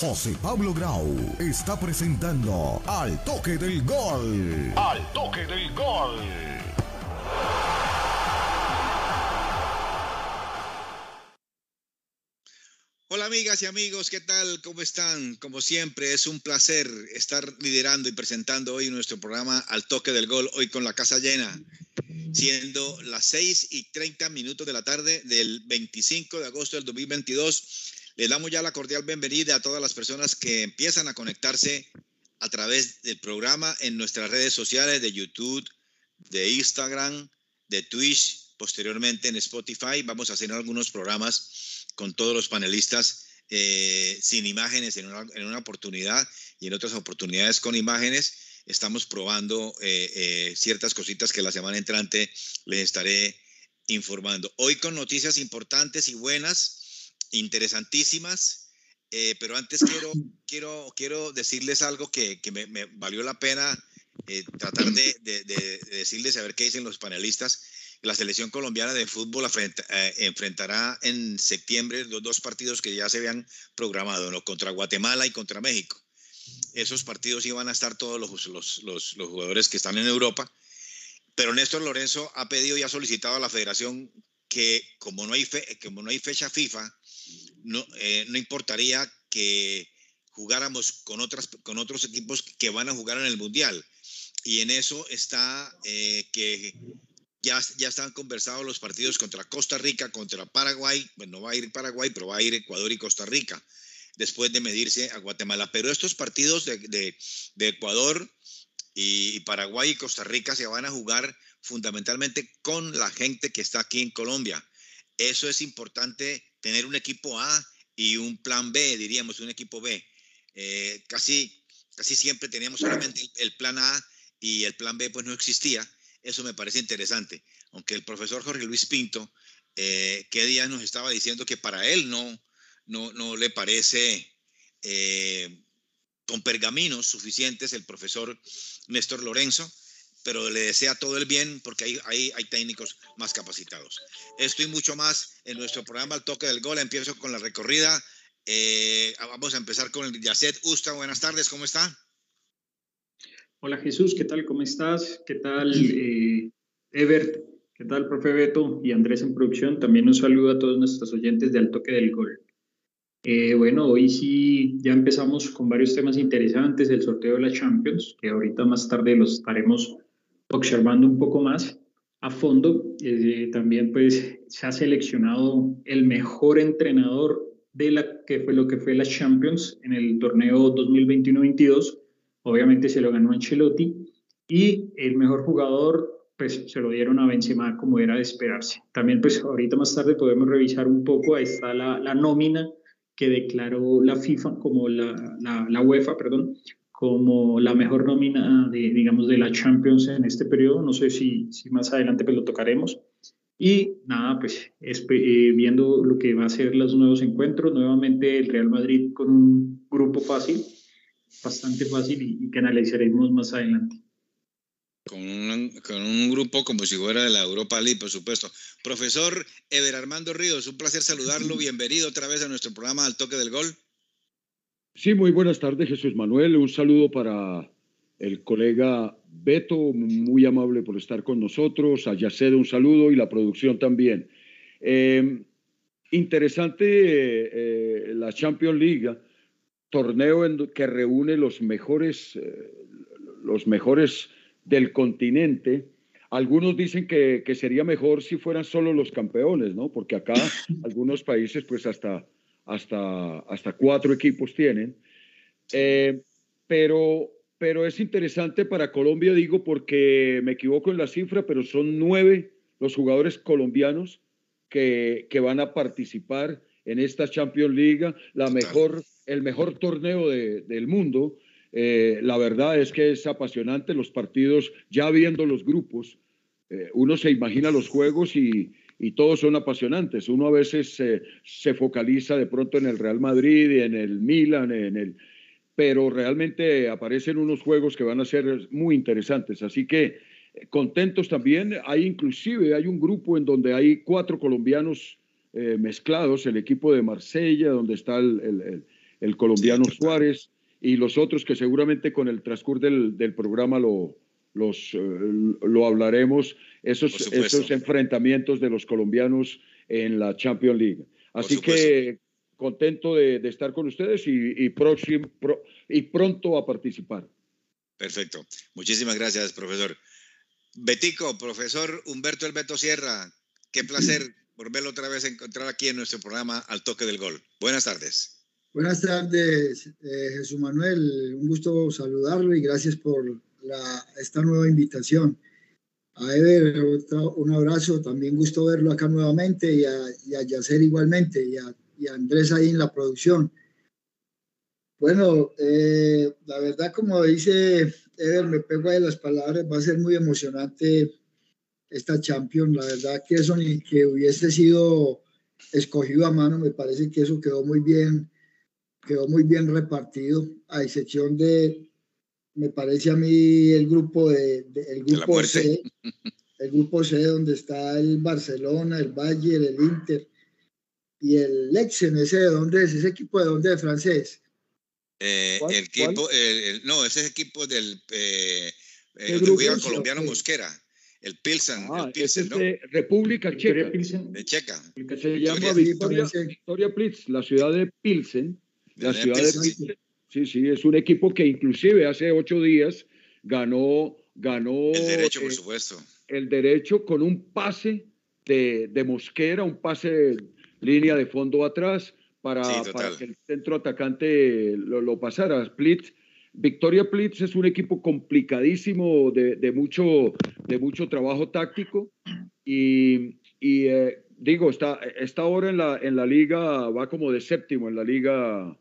José Pablo Grau está presentando Al Toque del Gol. Al Toque del Gol. Hola amigas y amigos, ¿qué tal? ¿Cómo están? Como siempre, es un placer estar liderando y presentando hoy nuestro programa Al Toque del Gol, hoy con la casa llena, siendo las 6 y 30 minutos de la tarde del 25 de agosto del 2022 les damos ya la cordial bienvenida a todas las personas que empiezan a conectarse a través del programa en nuestras redes sociales de YouTube, de Instagram, de Twitch, posteriormente en Spotify. Vamos a hacer algunos programas con todos los panelistas eh, sin imágenes en una, oportunidad y en otras oportunidades con imágenes. Estamos probando eh, eh, ciertas cositas que la semana entrante les estaré informando. Hoy con noticias importantes y buenas interesantísimas, eh, pero antes quiero, quiero, quiero decirles algo que, que me, valió la pena eh, tratar de, de, decirles, a ver qué dicen los panelistas. La selección colombiana de fútbol eh, enfrentará en septiembre los dos partidos que ya se habían programado, ¿no? contra Guatemala y contra México. Esos partidos iban a estar todos los, los, los, los jugadores que están en Europa, pero Néstor Lorenzo ha pedido y ha solicitado a la federación que como no hay, fe, como no hay fecha FIFA, no, eh, no importaría que jugáramos con, otras, con otros equipos que van a jugar en el Mundial. Y en eso está eh, que ya, ya están conversados los partidos contra Costa Rica, contra Paraguay. Bueno, no va a ir Paraguay, pero va a ir Ecuador y Costa Rica, después de medirse a Guatemala. Pero estos partidos de, de, de Ecuador y Paraguay y Costa Rica se van a jugar fundamentalmente con la gente que está aquí en Colombia. Eso es importante tener un equipo A y un plan B, diríamos, un equipo B. Eh, casi, casi siempre teníamos solamente el, plan A y el plan B pues no existía. Eso me parece interesante. Aunque el profesor Jorge Luis Pinto, eh, qué día nos estaba diciendo que para él no, no, no le parece eh, con pergaminos suficientes el profesor Néstor Lorenzo, pero le desea todo el bien porque hay, hay, hay técnicos más capacitados. Esto y mucho más en nuestro programa Al Toque del Gol. Empiezo con la recorrida. Eh, vamos a empezar con el Yacet Usta. Buenas tardes, ¿cómo está? Hola Jesús, ¿qué tal? ¿Cómo estás? ¿Qué tal eh, Ebert? ¿Qué tal, profe Beto y Andrés en producción? También un saludo a todos nuestros oyentes de Al Toque del Gol. Eh, bueno, hoy sí ya empezamos con varios temas interesantes, el sorteo de la Champions, que ahorita más tarde los estaremos observando un poco más a fondo. Eh, también pues se ha seleccionado el mejor entrenador de la que fue lo que fue la Champions en el torneo 2021-22. Obviamente se lo ganó Ancelotti y el mejor jugador pues se lo dieron a Benzema como era de esperarse. También pues ahorita más tarde podemos revisar un poco, ahí está la, la nómina que declaró la FIFA como la, la, la UEFA, perdón, como la mejor nómina de, digamos, de la Champions en este periodo. No sé si, si más adelante pues lo tocaremos. Y nada, pues eh, viendo lo que va a ser los nuevos encuentros, nuevamente el Real Madrid con un grupo fácil, bastante fácil y, que analizaremos más adelante. Con un, con un, grupo como si fuera de la Europa League, por supuesto. Profesor Ever Armando Ríos, un placer saludarlo. Bienvenido otra vez a nuestro programa Al Toque del Gol. Sí, muy buenas tardes, Jesús Manuel. Un saludo para el colega Beto, muy amable por estar con nosotros. A Yaced un saludo y la producción también. Em, interesante eh, la Champions League, torneo en, que reúne los mejores, eh, los mejores del continente. Algunos dicen que, que sería mejor si fueran solo los campeones, ¿no? Porque acá algunos países, pues hasta hasta, hasta cuatro equipos tienen. Eh, pero, pero es interesante para Colombia, digo, porque me equivoco en la cifra, pero son nueve los jugadores colombianos que, que van a participar en esta Champions League, la mejor, el mejor torneo del mundo. Eh, la verdad es que es apasionante los partidos, ya viendo los grupos, eh, uno se imagina los juegos y, y todos son apasionantes. Uno a veces se focaliza de pronto en el Real Madrid, y en el Milan, en el, pero realmente aparecen unos juegos que van a ser muy interesantes. Así que eh, contentos también. Hay inclusive, hay un grupo en donde hay cuatro colombianos eh, mezclados, el equipo de Marsella, donde está el, el colombiano Suárez y los otros que seguramente con el transcurso del, programa lo, los, eh, lo hablaremos, esos, esos enfrentamientos de los colombianos en la Champions League. Así que contento de, estar con ustedes y, próximo, y pronto a participar. Perfecto. Muchísimas gracias, profesor. Betico, profesor Humberto Elbeto Sierra, qué placer volverlo otra vez a encontrar aquí en nuestro programa Al Toque del Gol. Buenas tardes. Buenas tardes, eh, Jesús Manuel. Un gusto saludarlo y gracias por la, esta nueva invitación. A Ever, un abrazo. También gusto verlo acá nuevamente y a, y a Yacer igualmente y a, y a, Andrés ahí en la producción. Bueno, eh, la verdad, como dice Ever, me pego de las palabras, va a ser muy emocionante esta Champions. La verdad que eso ni que hubiese sido escogido a mano, me parece que eso quedó muy bien quedó muy bien repartido, a excepción de, me parece a mí, el grupo de, el grupo C, el grupo C donde está el Barcelona, el Bayern, el Inter y el Lexen, ese de dónde es, ese equipo de dónde es francés. Eh, el equipo, no, ese es equipo del eh, el colombiano Mosquera. El Pilsen, ah, el Pilsen, ¿no? de República Checa. De Checa. Se llama Victoria, Victoria Plitz, la ciudad de Pilsen la ciudad de Sí, sí, es un equipo que inclusive hace ocho días ganó, ganó el derecho, por eh, supuesto. El derecho con un pase de, de Mosquera, un pase línea de fondo atrás para, para que el centro atacante lo, lo pasara. Splitz, Victoria Plitz es un equipo complicadísimo de, de mucho, de mucho trabajo táctico y, y eh, digo, está, está ahora en la, en la liga, va como de séptimo en la liga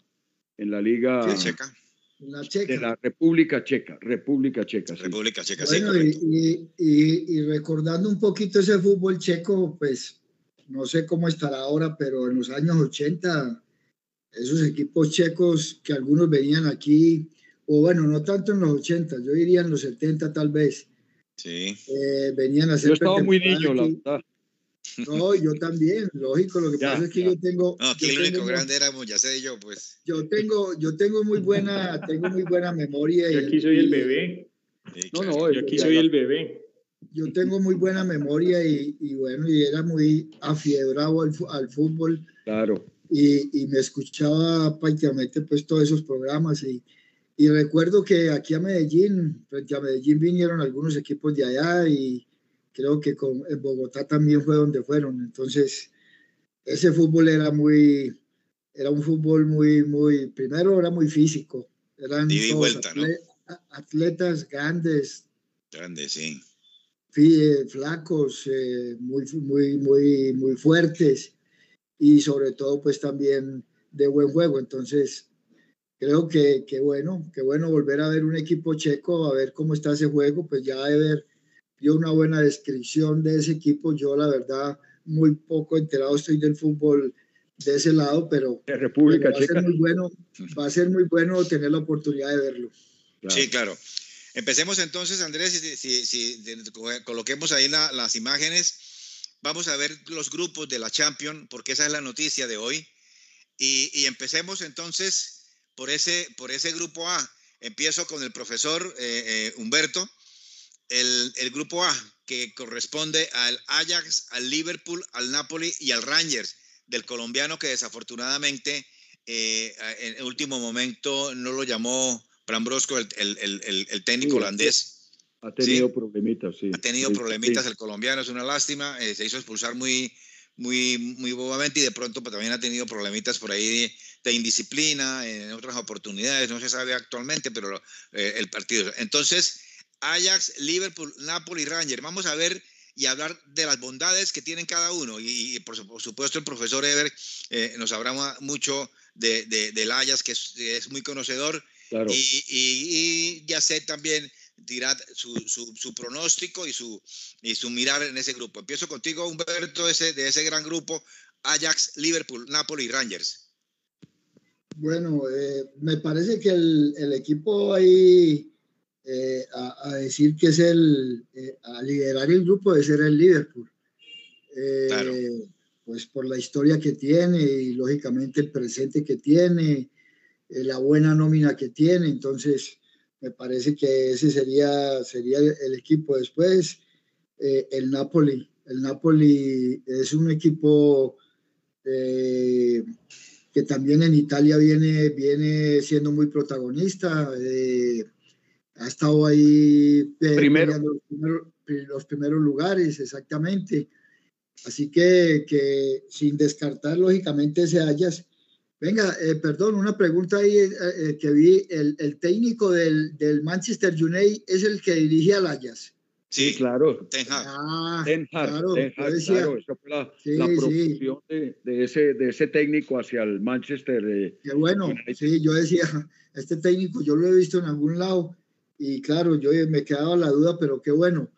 en la Liga Checa. de la República Checa, República Checa. República Checa, bueno, y, y, recordando un poquito ese fútbol checo, pues no sé cómo estará ahora, pero en los años 80, esos equipos checos que algunos venían aquí, o bueno, no tanto en los 80, yo diría en los 70 tal vez. Sí. Eh, venían a hacer. Yo estaba muy niño, la verdad. No, yo también, lógico. Lo que pasa es que yo tengo. No, aquí el único grande éramos, ya sé yo, pues. Yo tengo, yo tengo muy buena, tengo muy buena memoria. Yo aquí soy el bebé. no, no, yo aquí soy el bebé. Yo tengo muy buena memoria y, y bueno, y era muy afiebrado al, al fútbol. Claro. Y, y, me escuchaba prácticamente pues todos esos programas y, y recuerdo que aquí a Medellín, frente a Medellín vinieron algunos equipos de allá y, creo que con, en Bogotá también fue donde fueron. Entonces, ese fútbol era muy, era un fútbol muy, muy, primero era muy físico. Eran atletas, grandes. Grandes, sí. Eh, flacos, eh, muy, muy, muy, muy fuertes y sobre todo pues también de buen juego. Entonces, creo que, que bueno, que bueno volver a ver un equipo checo, a ver cómo está ese juego, pues ya de ver dio una buena descripción de ese equipo. Yo, la verdad, muy poco enterado estoy del fútbol de ese lado, pero, de República va a ser muy bueno, va a ser muy bueno tener la oportunidad de verlo. Sí, claro. Empecemos entonces, Andrés, si, si, coloquemos ahí las imágenes, vamos a ver los grupos de la Champions, porque esa es la noticia de hoy, y, y empecemos entonces por ese, por ese grupo A. Empiezo con el profesor eh, eh, Humberto el, grupo A, que corresponde al Ajax, al Liverpool, al Napoli y al Rangers, del colombiano que desafortunadamente eh, en el último momento no lo llamó Brambrosco, el, el, técnico holandés. Ha tenido problemitas, sí. Ha tenido problemitas el colombiano, es una lástima. Eh, se hizo expulsar muy, muy, muy bobamente y de pronto pues, también ha tenido problemitas por ahí de, indisciplina en otras oportunidades. No se sabe actualmente, pero eh, el partido. Entonces, Ajax, Liverpool, Napoli, Ranger. Vamos a ver y hablar de las bondades que tienen cada uno. Y, por, supuesto el profesor Ever eh, nos habrá mucho de, del Ajax, que es, muy conocedor. Y, ya sé también tirar su, su, pronóstico y su, y su mirar en ese grupo. Empiezo contigo, Humberto, ese, de ese gran grupo, Ajax, Liverpool, Napoli y Rangers. Bueno, eh, me parece que el, el equipo ahí eh, a, decir que es el, eh, a liderar el grupo de ser el Liverpool. Eh, pues por la historia que tiene y lógicamente el presente que tiene la buena nómina que tiene, entonces me parece que ese sería, sería el equipo. Después, el Napoli. El Napoli es un equipo que también en Italia viene, viene siendo muy protagonista. Ha estado ahí Primero. Los, primeros, los primeros lugares, exactamente. Así que, que sin descartar lógicamente ese Ayas. Venga, eh, perdón, una pregunta ahí eh, eh, que vi. El, el técnico del, del, Manchester United es el que dirige al Ayas. Sí, claro. Ten Hag. Ah, Ten Hag, claro, Ten Hag, yo decía- claro, esa fue la, Sí, la sí. promoción de, de ese, de ese técnico hacia el Manchester. eh, Qué bueno, United. sí, yo decía, este técnico yo lo he visto en algún lado y claro, yo me quedaba la duda, pero qué bueno.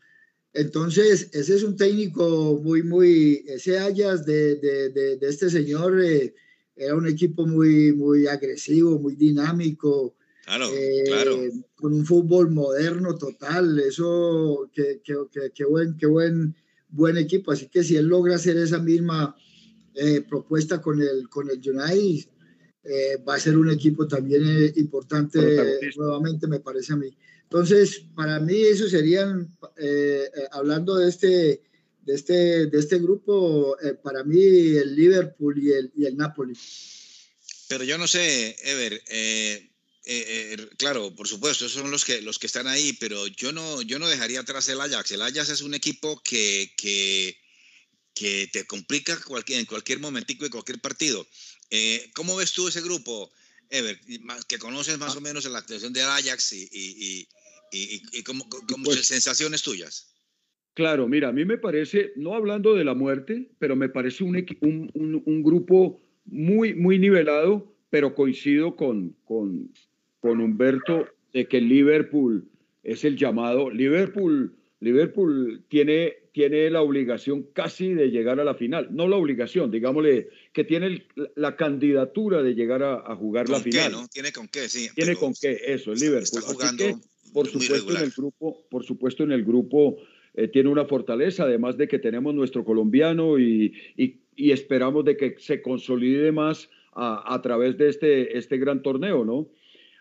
Entonces, ese es un técnico muy, muy, ese Ayas de, de, de, de este señor eh, era un equipo muy, muy agresivo, muy dinámico, Claro, eh, claro. con un fútbol moderno total, eso, qué, qué, qué- qué buen, qué buen, buen equipo. Así que si él logra hacer esa misma eh, propuesta con el, con el United, eh, va a ser un equipo también importante nuevamente, me parece a mí. Entonces, para mí eso serían, eh, eh, hablando de este, de este, de este grupo, eh, para mí el Liverpool y el, y el Napoli. Pero yo no sé, Ever, eh, eh, eh, claro, por supuesto, esos son los que, los que están ahí, pero yo no, yo no dejaría atrás el Ajax. El Ajax es un equipo que, que, que te complica cualquier, en cualquier momentico de cualquier partido. ¿Cómo ves tú ese grupo, Ever, y que conoces más o menos la actuación del Ajax y, y, y, y, y- cómo, cómo- Pues- sensaciones tuyas? Claro, mira, a mí me parece, no hablando de la muerte, pero me parece un, un, un- un grupo muy, muy nivelado, pero coincido con, con, con Humberto de que Liverpool es el llamado. Liverpool, Liverpool tiene, tiene la obligación casi de llegar a la final, no la obligación, digámosle, que tiene el- la candidatura de llegar a, a jugar la ¿Con qué, final. no? Tiene con qué, sí. Tiene con qué, eso, el Liverpool. Está Así jugando que, por muy supuesto, en el grupo, por supuesto, en el grupo eh, tiene una fortaleza, además de que tenemos nuestro colombiano y, y- y esperamos de que se consolide más a, a través de este, este gran torneo, ¿no?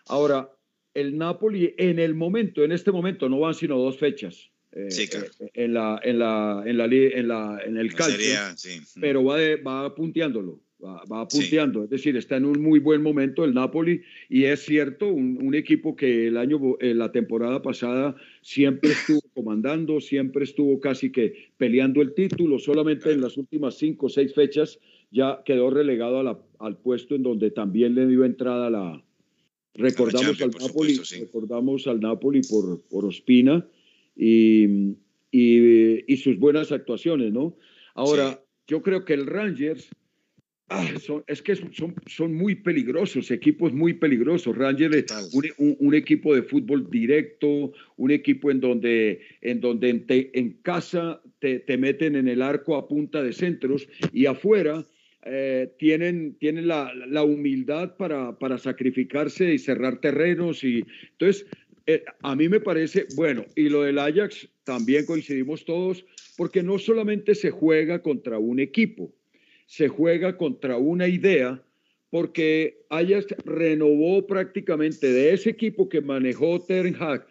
Ahora, el Napoli en el momento, en este momento, no van sino dos fechas. eh, Sí, claro. eh, en la en la en la en la en el calcio sí. pero va, de- va punteándolo, va, va Sí. punteando, es decir, está en un muy buen momento el Napoli y es cierto, un, un equipo que el año, eh, la temporada pasada siempre estuvo comandando, siempre estuvo casi que peleando el título, solamente en las últimas cinco o seis fechas ya quedó relegado a la- al puesto en donde también le dio entrada la... Recordamos Champions, al por Napoli, supuesto, sí. recordamos al Napoli por, por Ospina y, y, y sus buenas actuaciones, ¿no? Ahora, Sí. yo creo que el Rangers, ah, son- es que son, son muy peligrosos, equipos muy peligrosos. Rangers un, un- un equipo de fútbol directo, un equipo en donde en, donde en, te- en casa te, te meten en el arco a punta de centros y afuera eh, tienen, tienen la, la humildad para, para sacrificarse y cerrar terrenos. Y, entonces, eh, a mí me parece, bueno, y lo del Ajax también coincidimos todos, porque no solamente se juega contra un equipo, se juega contra una idea, porque Ajax renovó prácticamente de ese equipo que manejó Ten Hag,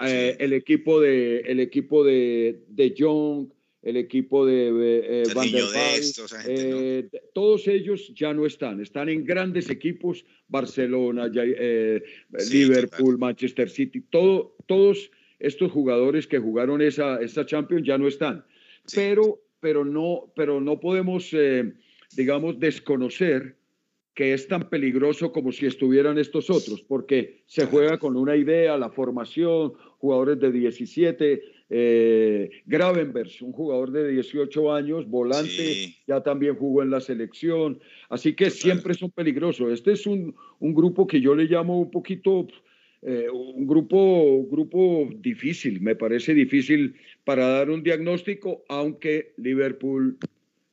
eh, el equipo de el equipo de, de Jong, el equipo de eh, Van der toda esa gente, ¿no? eh, todos ellos ya no están, están en grandes equipos, Barcelona, ya- eh, Sí, Liverpool, Manchester City, todo, todos estos jugadores que jugaron esa, esa Champions ya no están. Sí. Pero, pero, no, pero no podemos, eh, digamos, desconocer que es tan peligroso como si estuvieran estos otros, porque se juega con una idea, la formación, jugadores de 17, eh, Gravenbergs, un jugador de 18 años, volante, Sí. ya también jugó en la selección, así que Total. siempre son peligrosos. Este es un, un grupo que yo le llamo un poquito, eh, un grupo, grupo difícil, me parece difícil para dar un diagnóstico, aunque Liverpool,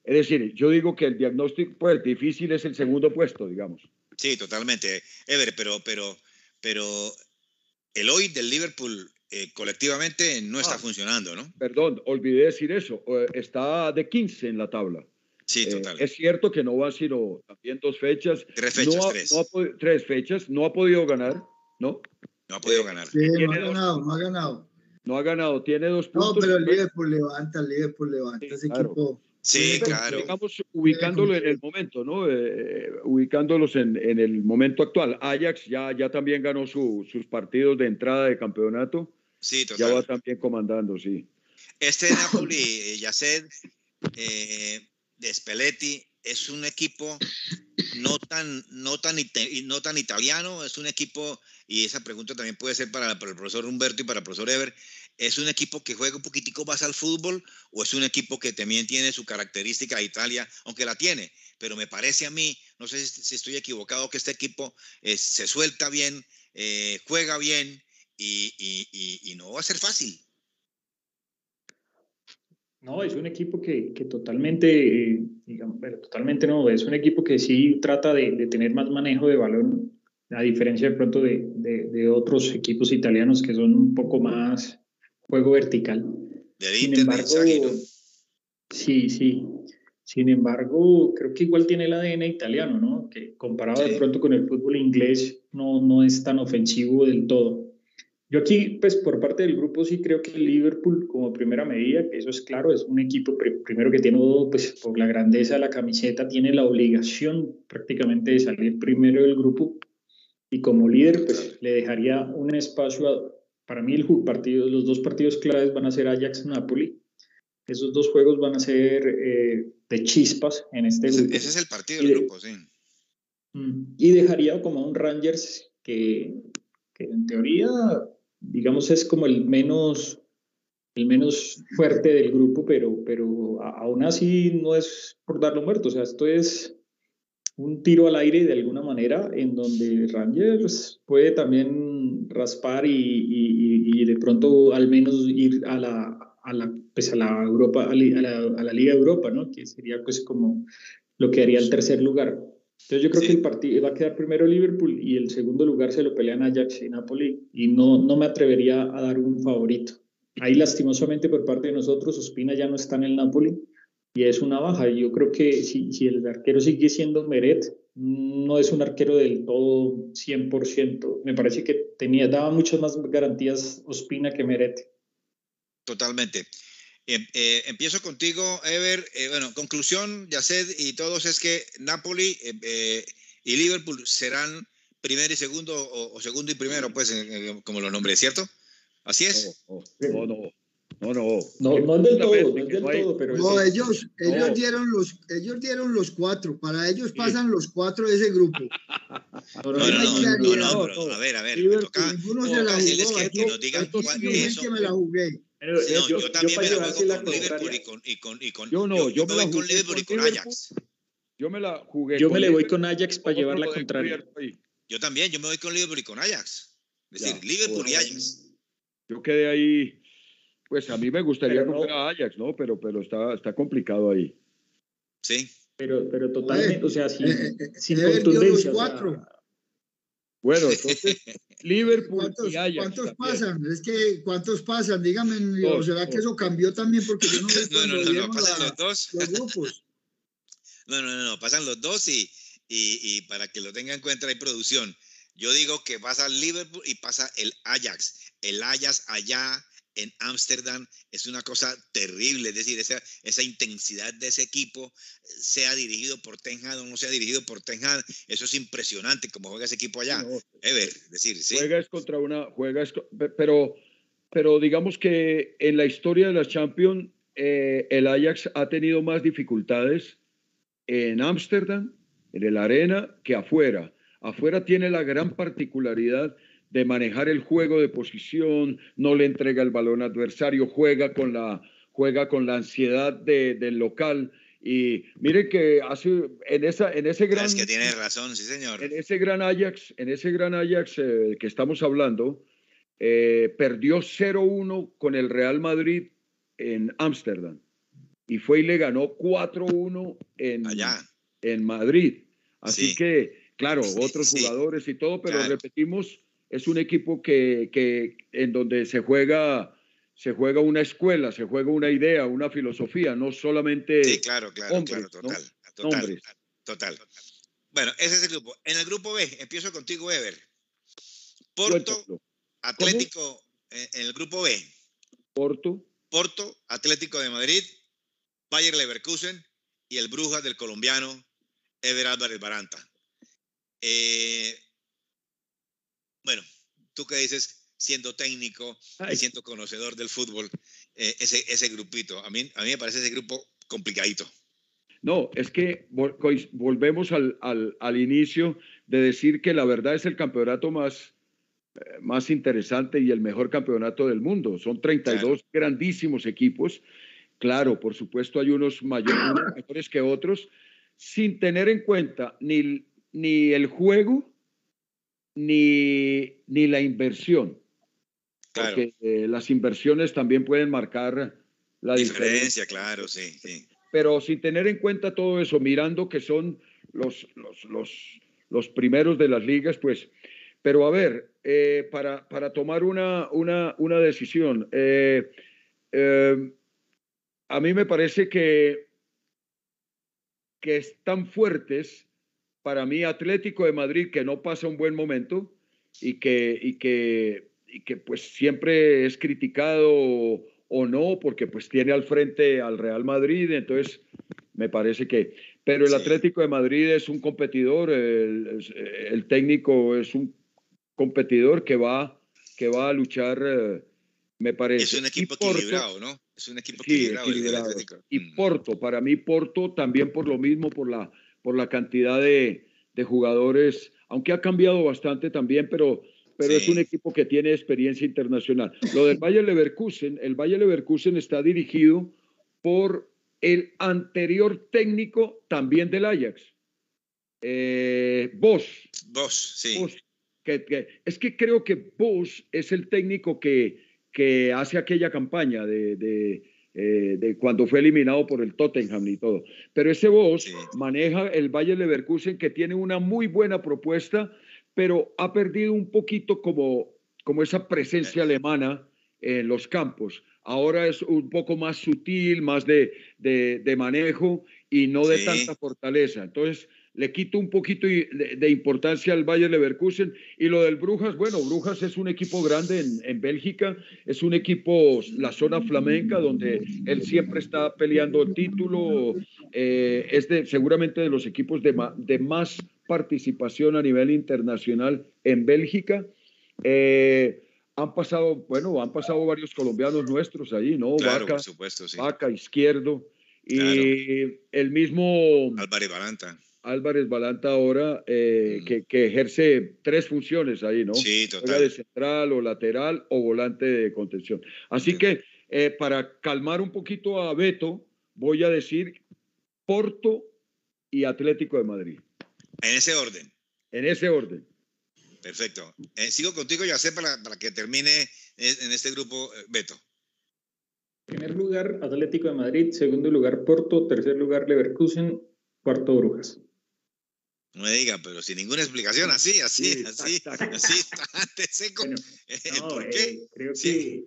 es decir, yo digo que el diagnóstico, pues difícil es el segundo puesto, digamos. Sí, totalmente. Ever, pero, pero, pero el hoy del Liverpool eh, colectivamente no está Ah. funcionando, ¿no? Perdón, olvidé decir eso, eh, está de 15 en la tabla. Sí, total. es cierto que no va sino también dos fechas. Tres fechas, no tres. tres fechas, no ha podido ganar, ¿no? No ha podido ganar. Sí, no ha ganado, no ha ganado. No ha ganado, tiene dos puntos. No, pero el Liverpool levanta, el Liverpool levanta ese equipo. Sí, claro. Digamos, ubicándolo en el momento, ¿no? Eh, ubicándolos en, en, el momento actual. Ajax ya, ya también ganó su, sus partidos de entrada de campeonato. Sí, total. Ya va también comandando, sí. Este Napoli, Yaced, eh, de Spelletti, es un equipo no tan, no, tan, no tan italiano, es un equipo, y esa pregunta también puede ser para, para el profesor Humberto y para el profesor Ever, ¿Es un equipo que juega un poquitico más al fútbol o es un equipo que también tiene su característica Italia, aunque la tiene? Pero me parece a mí, no sé si, estoy equivocado, que este equipo eh, se suelta bien, eh, juega bien y, no va a ser fácil. No, es un equipo que, totalmente, digamos, totalmente no, es un equipo que sí trata de, tener más manejo de balón, a diferencia de pronto de, de, otros equipos italianos que son un poco más juego vertical. Sin embargo, sí, sí. Sin embargo, creo que igual tiene el ADN italiano, ¿no? Que comparado de pronto con el fútbol inglés, no, no es tan ofensivo del todo. Yo aquí, pues por parte del grupo, sí creo que Liverpool, como primera medida, que eso es claro, es un equipo primero que tiene, pues por la grandeza de la camiseta, tiene la obligación prácticamente de salir primero del grupo y como líder, pues le dejaría un espacio para mí el partido, los dos partidos claves van a ser Ajax-Napoli. Esos dos juegos van a ser eh, de chispas en este grupo. Ese es el partido del grupo, sí. Mm, y dejaría como un Rangers que, que, en teoría, digamos, es como el menos, el menos fuerte del grupo, pero, pero aún así no es por darlo muerto. O sea, esto es un tiro al aire de alguna manera en donde Rangers puede también raspar y, de pronto al menos ir a la, a la, pues a la Europa, a la, a la, Liga Europa, ¿no? Que sería pues como lo que haría el tercer lugar. Entonces yo creo que el partido va a quedar primero Liverpool y el segundo lugar se lo pelean Ajax y Napoli y no, no me atrevería a dar un favorito. Ahí lastimosamente por parte de nosotros, Ospina ya no está en el Napoli y es una baja. Yo creo que si, si el arquero sigue siendo Meret, no es un arquero del todo 100%. Me parece que tenía, daba muchas más garantías Ospina que Meret. Totalmente. Em, eh, empiezo contigo, Ever. Eh, bueno, conclusión, Yaced y todos es que Napoli eh, y Liverpool serán primero y segundo o, segundo y primero, pues, como lo nombré, ¿cierto? Así es. no, no. No, no. No, no es del todo, no es del todo, pero. No, ellos, ellos, dieron los, ellos dieron los cuatro. Para ellos pasan los cuatro de ese grupo. No, no, no, no, no, a ver, a ver. Me toca, ninguno se la jugó. Que, que nos digan cuál es. que me la jugué. No, yo, yo, también me la juego con Liverpool y con, y con, y con yo no, yo, me, voy con Liverpool y con Ajax. Yo me la jugué. Yo me le voy con Ajax para llevar la contraria. Yo también, yo me voy con Liverpool y con Ajax. Es decir, Liverpool y Ajax. Yo quedé ahí pues a mí me gustaría comprar a Ajax, ¿no? Pero, pero está, está complicado ahí. Sí. Pero, pero totalmente, o sea, sin, eh, eh, sin contundencia. cuatro. Bueno, entonces, Liverpool ¿Cuántos, y Ajax. ¿Cuántos pasan? Es que, ¿cuántos pasan? Dígame, ¿o será que eso cambió también? Porque yo no No, no, no, no, pasan los dos. Los grupos. No, no, no, no, pasan los dos y, y, y para que lo tengan en cuenta hay producción. Yo digo que pasa el Liverpool y pasa el Ajax. El Ajax allá en Ámsterdam es una cosa terrible, es decir, esa, esa intensidad de ese equipo, sea dirigido por Ten Hag o no sea dirigido por Ten Hag, eso es impresionante como juega ese equipo allá. Ever, decir, sí. Juega es contra una, juega pero, pero digamos que en la historia de las Champions, eh, el Ajax ha tenido más dificultades en Ámsterdam, en el Arena, que afuera. Afuera tiene la gran particularidad de manejar el juego de posición, no le entrega el balón adversario, juega con la, juega con la ansiedad del local. Y mire que hace en esa en ese gran es que tiene razón, sí señor. En ese gran Ajax, en ese gran Ajax eh, que estamos hablando, eh, perdió 0-1 con el Real Madrid en Ámsterdam y fue y le ganó 4-1 en en Madrid. Así que claro, otros jugadores y todo, pero repetimos es un equipo que, que, en donde se juega, se juega una escuela, se juega una idea, una filosofía, no solamente sí, claro, claro, claro, total, total, total, Bueno, ese es el grupo. En el grupo B, empiezo contigo, Ever. Porto, Atlético, en el grupo B. Porto. Porto, Atlético de Madrid, Bayer Leverkusen y el Brujas del colombiano Ever Álvarez Baranta. Eh, bueno, tú qué dices, siendo técnico y siendo conocedor del fútbol, eh, ese, ese grupito, a mí, a mí me parece ese grupo complicadito. No, es que volvemos al, al, al, inicio de decir que la verdad es el campeonato más, eh, más interesante y el mejor campeonato del mundo. Son 32 grandísimos equipos. Claro, por supuesto hay unos mayores que otros, sin tener en cuenta ni, ni el juego ni, ni la inversión. Porque eh, las inversiones también pueden marcar la diferencia. claro, sí, sí. Pero sin tener en cuenta todo eso, mirando que son los, los, los, los primeros de las ligas, pues, pero a ver, eh, para, para, tomar una, una, una decisión, eh, a mí me parece que, que están fuertes para mí Atlético de Madrid que no pasa un buen momento y que, y que, y que pues siempre es criticado o, no porque pues tiene al frente al Real Madrid, entonces me parece que... Pero el Atlético de Madrid es un competidor, el, técnico es un competidor que va, que va a luchar, eh, me parece. Es un equipo equilibrado, ¿no? Es un equipo equilibrado. Y mm. Porto, para mí Porto también por lo mismo, por la por la cantidad de, jugadores, aunque ha cambiado bastante también, pero, pero es un equipo que tiene experiencia internacional. Lo del Bayer Leverkusen, el Bayer Leverkusen está dirigido por el anterior técnico también del Ajax, eh, Bosch. Bosch, sí. es que creo que Bosch es el técnico que, que hace aquella campaña de, eh, de cuando fue eliminado por el Tottenham y todo. Pero ese Bosch maneja el Valle Leverkusen que tiene una muy buena propuesta, pero ha perdido un poquito como, como esa presencia alemana en los campos. Ahora es un poco más sutil, más de, de, manejo y no de tanta fortaleza. Entonces, le quito un poquito de, importancia al Bayer Leverkusen. Y lo del Brujas, bueno, Brujas es un equipo grande en, Bélgica, es un equipo, la zona flamenca, donde él siempre está peleando el título, eh, es de, seguramente de los equipos de, de, más participación a nivel internacional en Bélgica. Eh, han pasado, bueno, han pasado varios colombianos nuestros ahí, ¿no? Claro, Vaca, por supuesto, sí. Vaca, Izquierdo. Y el mismo... Álvarez Balanta. Álvarez Balanta ahora, eh, que, que, ejerce tres funciones ahí, ¿no? Sí, total. de central o lateral o volante de contención. Así que eh, para calmar un poquito a Beto, voy a decir Porto y Atlético de Madrid. En ese orden. En ese orden. Perfecto. Eh, sigo contigo, ya sé, para, para que termine en este grupo, Beto. Primer lugar, Atlético de Madrid. Segundo lugar, Porto. Tercer lugar, Leverkusen. Cuarto, Brujas. No me diga, pero sin ninguna explicación, así, así, así, así, bastante seco. Eh, ¿Por qué? Eh, creo que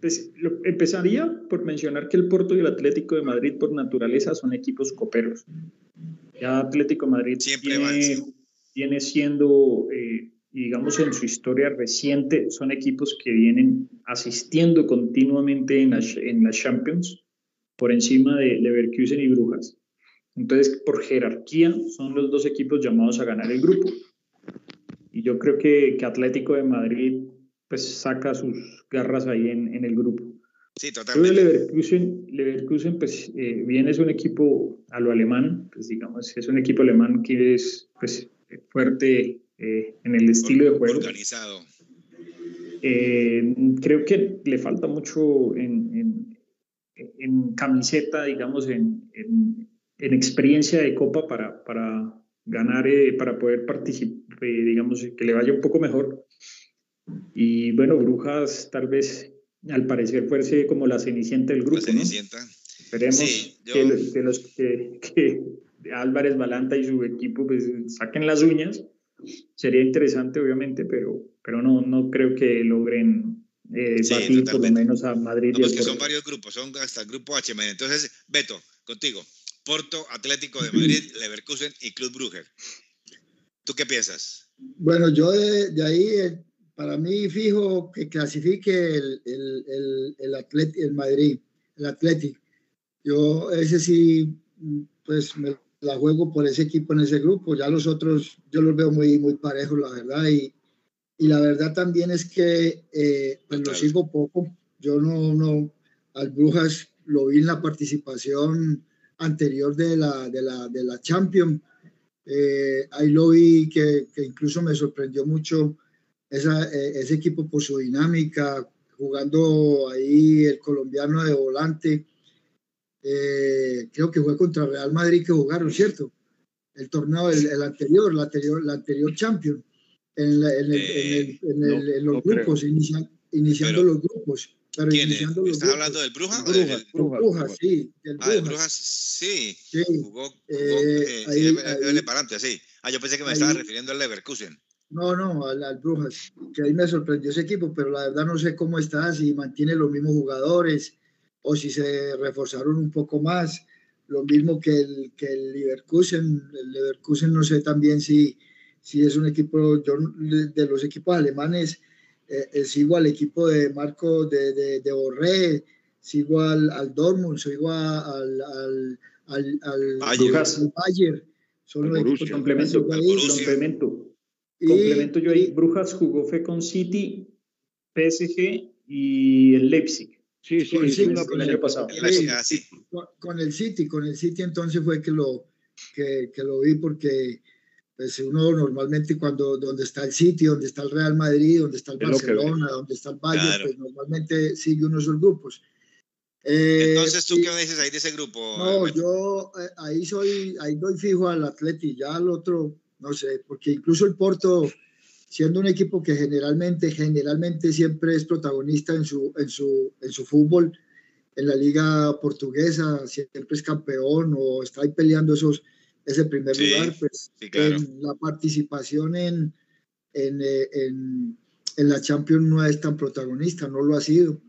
pues, empezaría por mencionar que el Porto y el Atlético de Madrid por naturaleza son equipos coperos. Ya Atlético de Madrid viene, siendo, eh, digamos, en su historia reciente, son equipos que vienen asistiendo continuamente en las en la Champions por encima de Leverkusen y Brujas. Entonces, por jerarquía, son los dos equipos llamados a ganar el grupo. Y yo creo que, que Atlético de Madrid pues saca sus garras ahí en, en el grupo. Sí, totalmente. Leverkusen, Leverkusen pues eh, bien es un equipo a lo alemán, pues digamos, es un equipo alemán que es pues fuerte eh, en el estilo de juego. Organizado. Eh, creo que le falta mucho en, en, en camiseta, digamos, en, en experiencia de Copa para, para ganar, eh, para poder participar, eh, digamos, que le vaya un poco mejor. Y bueno, Brujas tal vez al parecer fuese como la cenicienta del grupo. La cenicienta. Esperemos que, los, que, que, Álvarez Balanta y su equipo pues, saquen las uñas. Sería interesante, obviamente, pero, pero no, no creo que logren eh, batir por lo menos a Madrid. y que son varios grupos, son hasta el grupo H. Entonces, Beto, contigo. Porto, Atlético de Madrid, Leverkusen y Club Brugge. ¿Tú qué piensas? Bueno, yo de, ahí, eh, para mí fijo que clasifique el, el, el, el, el Madrid, el Atlético. Yo ese sí, pues me la juego por ese equipo en ese grupo. Ya los otros, yo los veo muy, muy parejos, la verdad. Y, y la verdad también es que eh, pues lo sigo poco. Yo no, no, al Brujas lo vi en la participación anterior de la, de la, de la Champions. Eh, ahí lo vi que, que, incluso me sorprendió mucho esa, eh, ese equipo por su dinámica, jugando ahí el colombiano de volante. Eh, creo que fue contra Real Madrid que jugaron, ¿cierto? El torneo, el, anterior, la anterior, la anterior Champions, en, en, los grupos, iniciando los grupos. Pero iniciando ¿Estás hablando del Bruja? Brujas, Brujas, sí. ah, del Brujas, sí. sí. Jugó, jugó eh, ahí, sí, Parante, sí. Ah, yo pensé que me estaba refiriendo al Leverkusen. No, no, al, Brujas, que ahí me sorprendió ese equipo, pero la verdad no sé cómo está, si mantiene los mismos jugadores o si se reforzaron un poco más. Lo mismo que el, que el Leverkusen. El Leverkusen no sé también si, si es un equipo, yo de los equipos alemanes eh, sigo al equipo de Marco de, de, de Borré, sigo al, al Dortmund, sigo al, al, al, al, Bayern. Son los equipos complemento, complemento. complemento yo ahí. Brujas jugó fue con City, PSG y el Leipzig. Sí, sí, sí, con, el año pasado. Con, el City, con el City entonces fue que lo, que, que lo vi porque pues uno normalmente cuando donde está el City, donde está el Real Madrid, donde está el Barcelona, donde está el Bayern, pues normalmente sigue uno de esos grupos. Eh, Entonces, ¿tú qué me dices ahí de ese grupo? No, yo eh, ahí soy, ahí doy fijo al Atleti, ya al otro, no sé, porque incluso el Porto, siendo un equipo que generalmente, generalmente siempre es protagonista en su, en su, en su fútbol, en la liga portuguesa, siempre es campeón o está ahí peleando esos, ese primer lugar, pues en la participación en, en, eh, en, en, la Champions no es tan protagonista, no lo ha sido.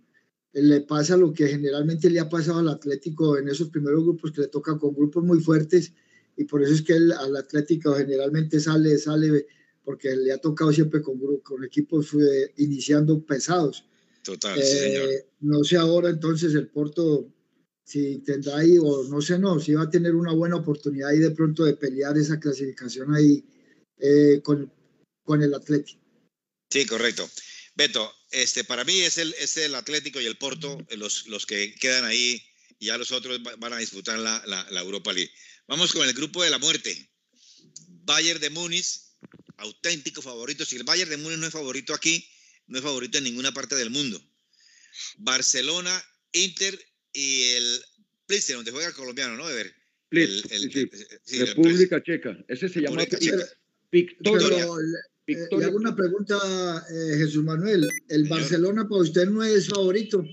Le pasa lo que generalmente le ha pasado al Atlético en esos primeros grupos que le toca con grupos muy fuertes y por eso es que el, al Atlético generalmente sale, sale porque le ha tocado siempre con, con equipos eh, iniciando pesados. Total, sí, señor. Eh, no sé ahora entonces el Porto si tendrá ahí, o no sé, no, si va a tener una buena oportunidad ahí de pronto de pelear esa clasificación ahí eh, con, con el Atlético. Sí, correcto. Beto, este, para mí es el, es el Atlético y el Porto eh, los, los que quedan ahí y ya los otros van a disputar la, la, Europa League. Vamos con el grupo de la muerte. Bayern de Múnich, auténtico favorito. Si el Bayern de Múnich no es favorito aquí, no es favorito en ninguna parte del mundo. Barcelona, Inter y el Plister, donde juega el colombiano, ¿no? ver el, el, sí. República Checa. Ese se llama Victoria. Victoria. le hago una pregunta, eh, Jesús Manuel. ¿El Barcelona para usted no es favorito?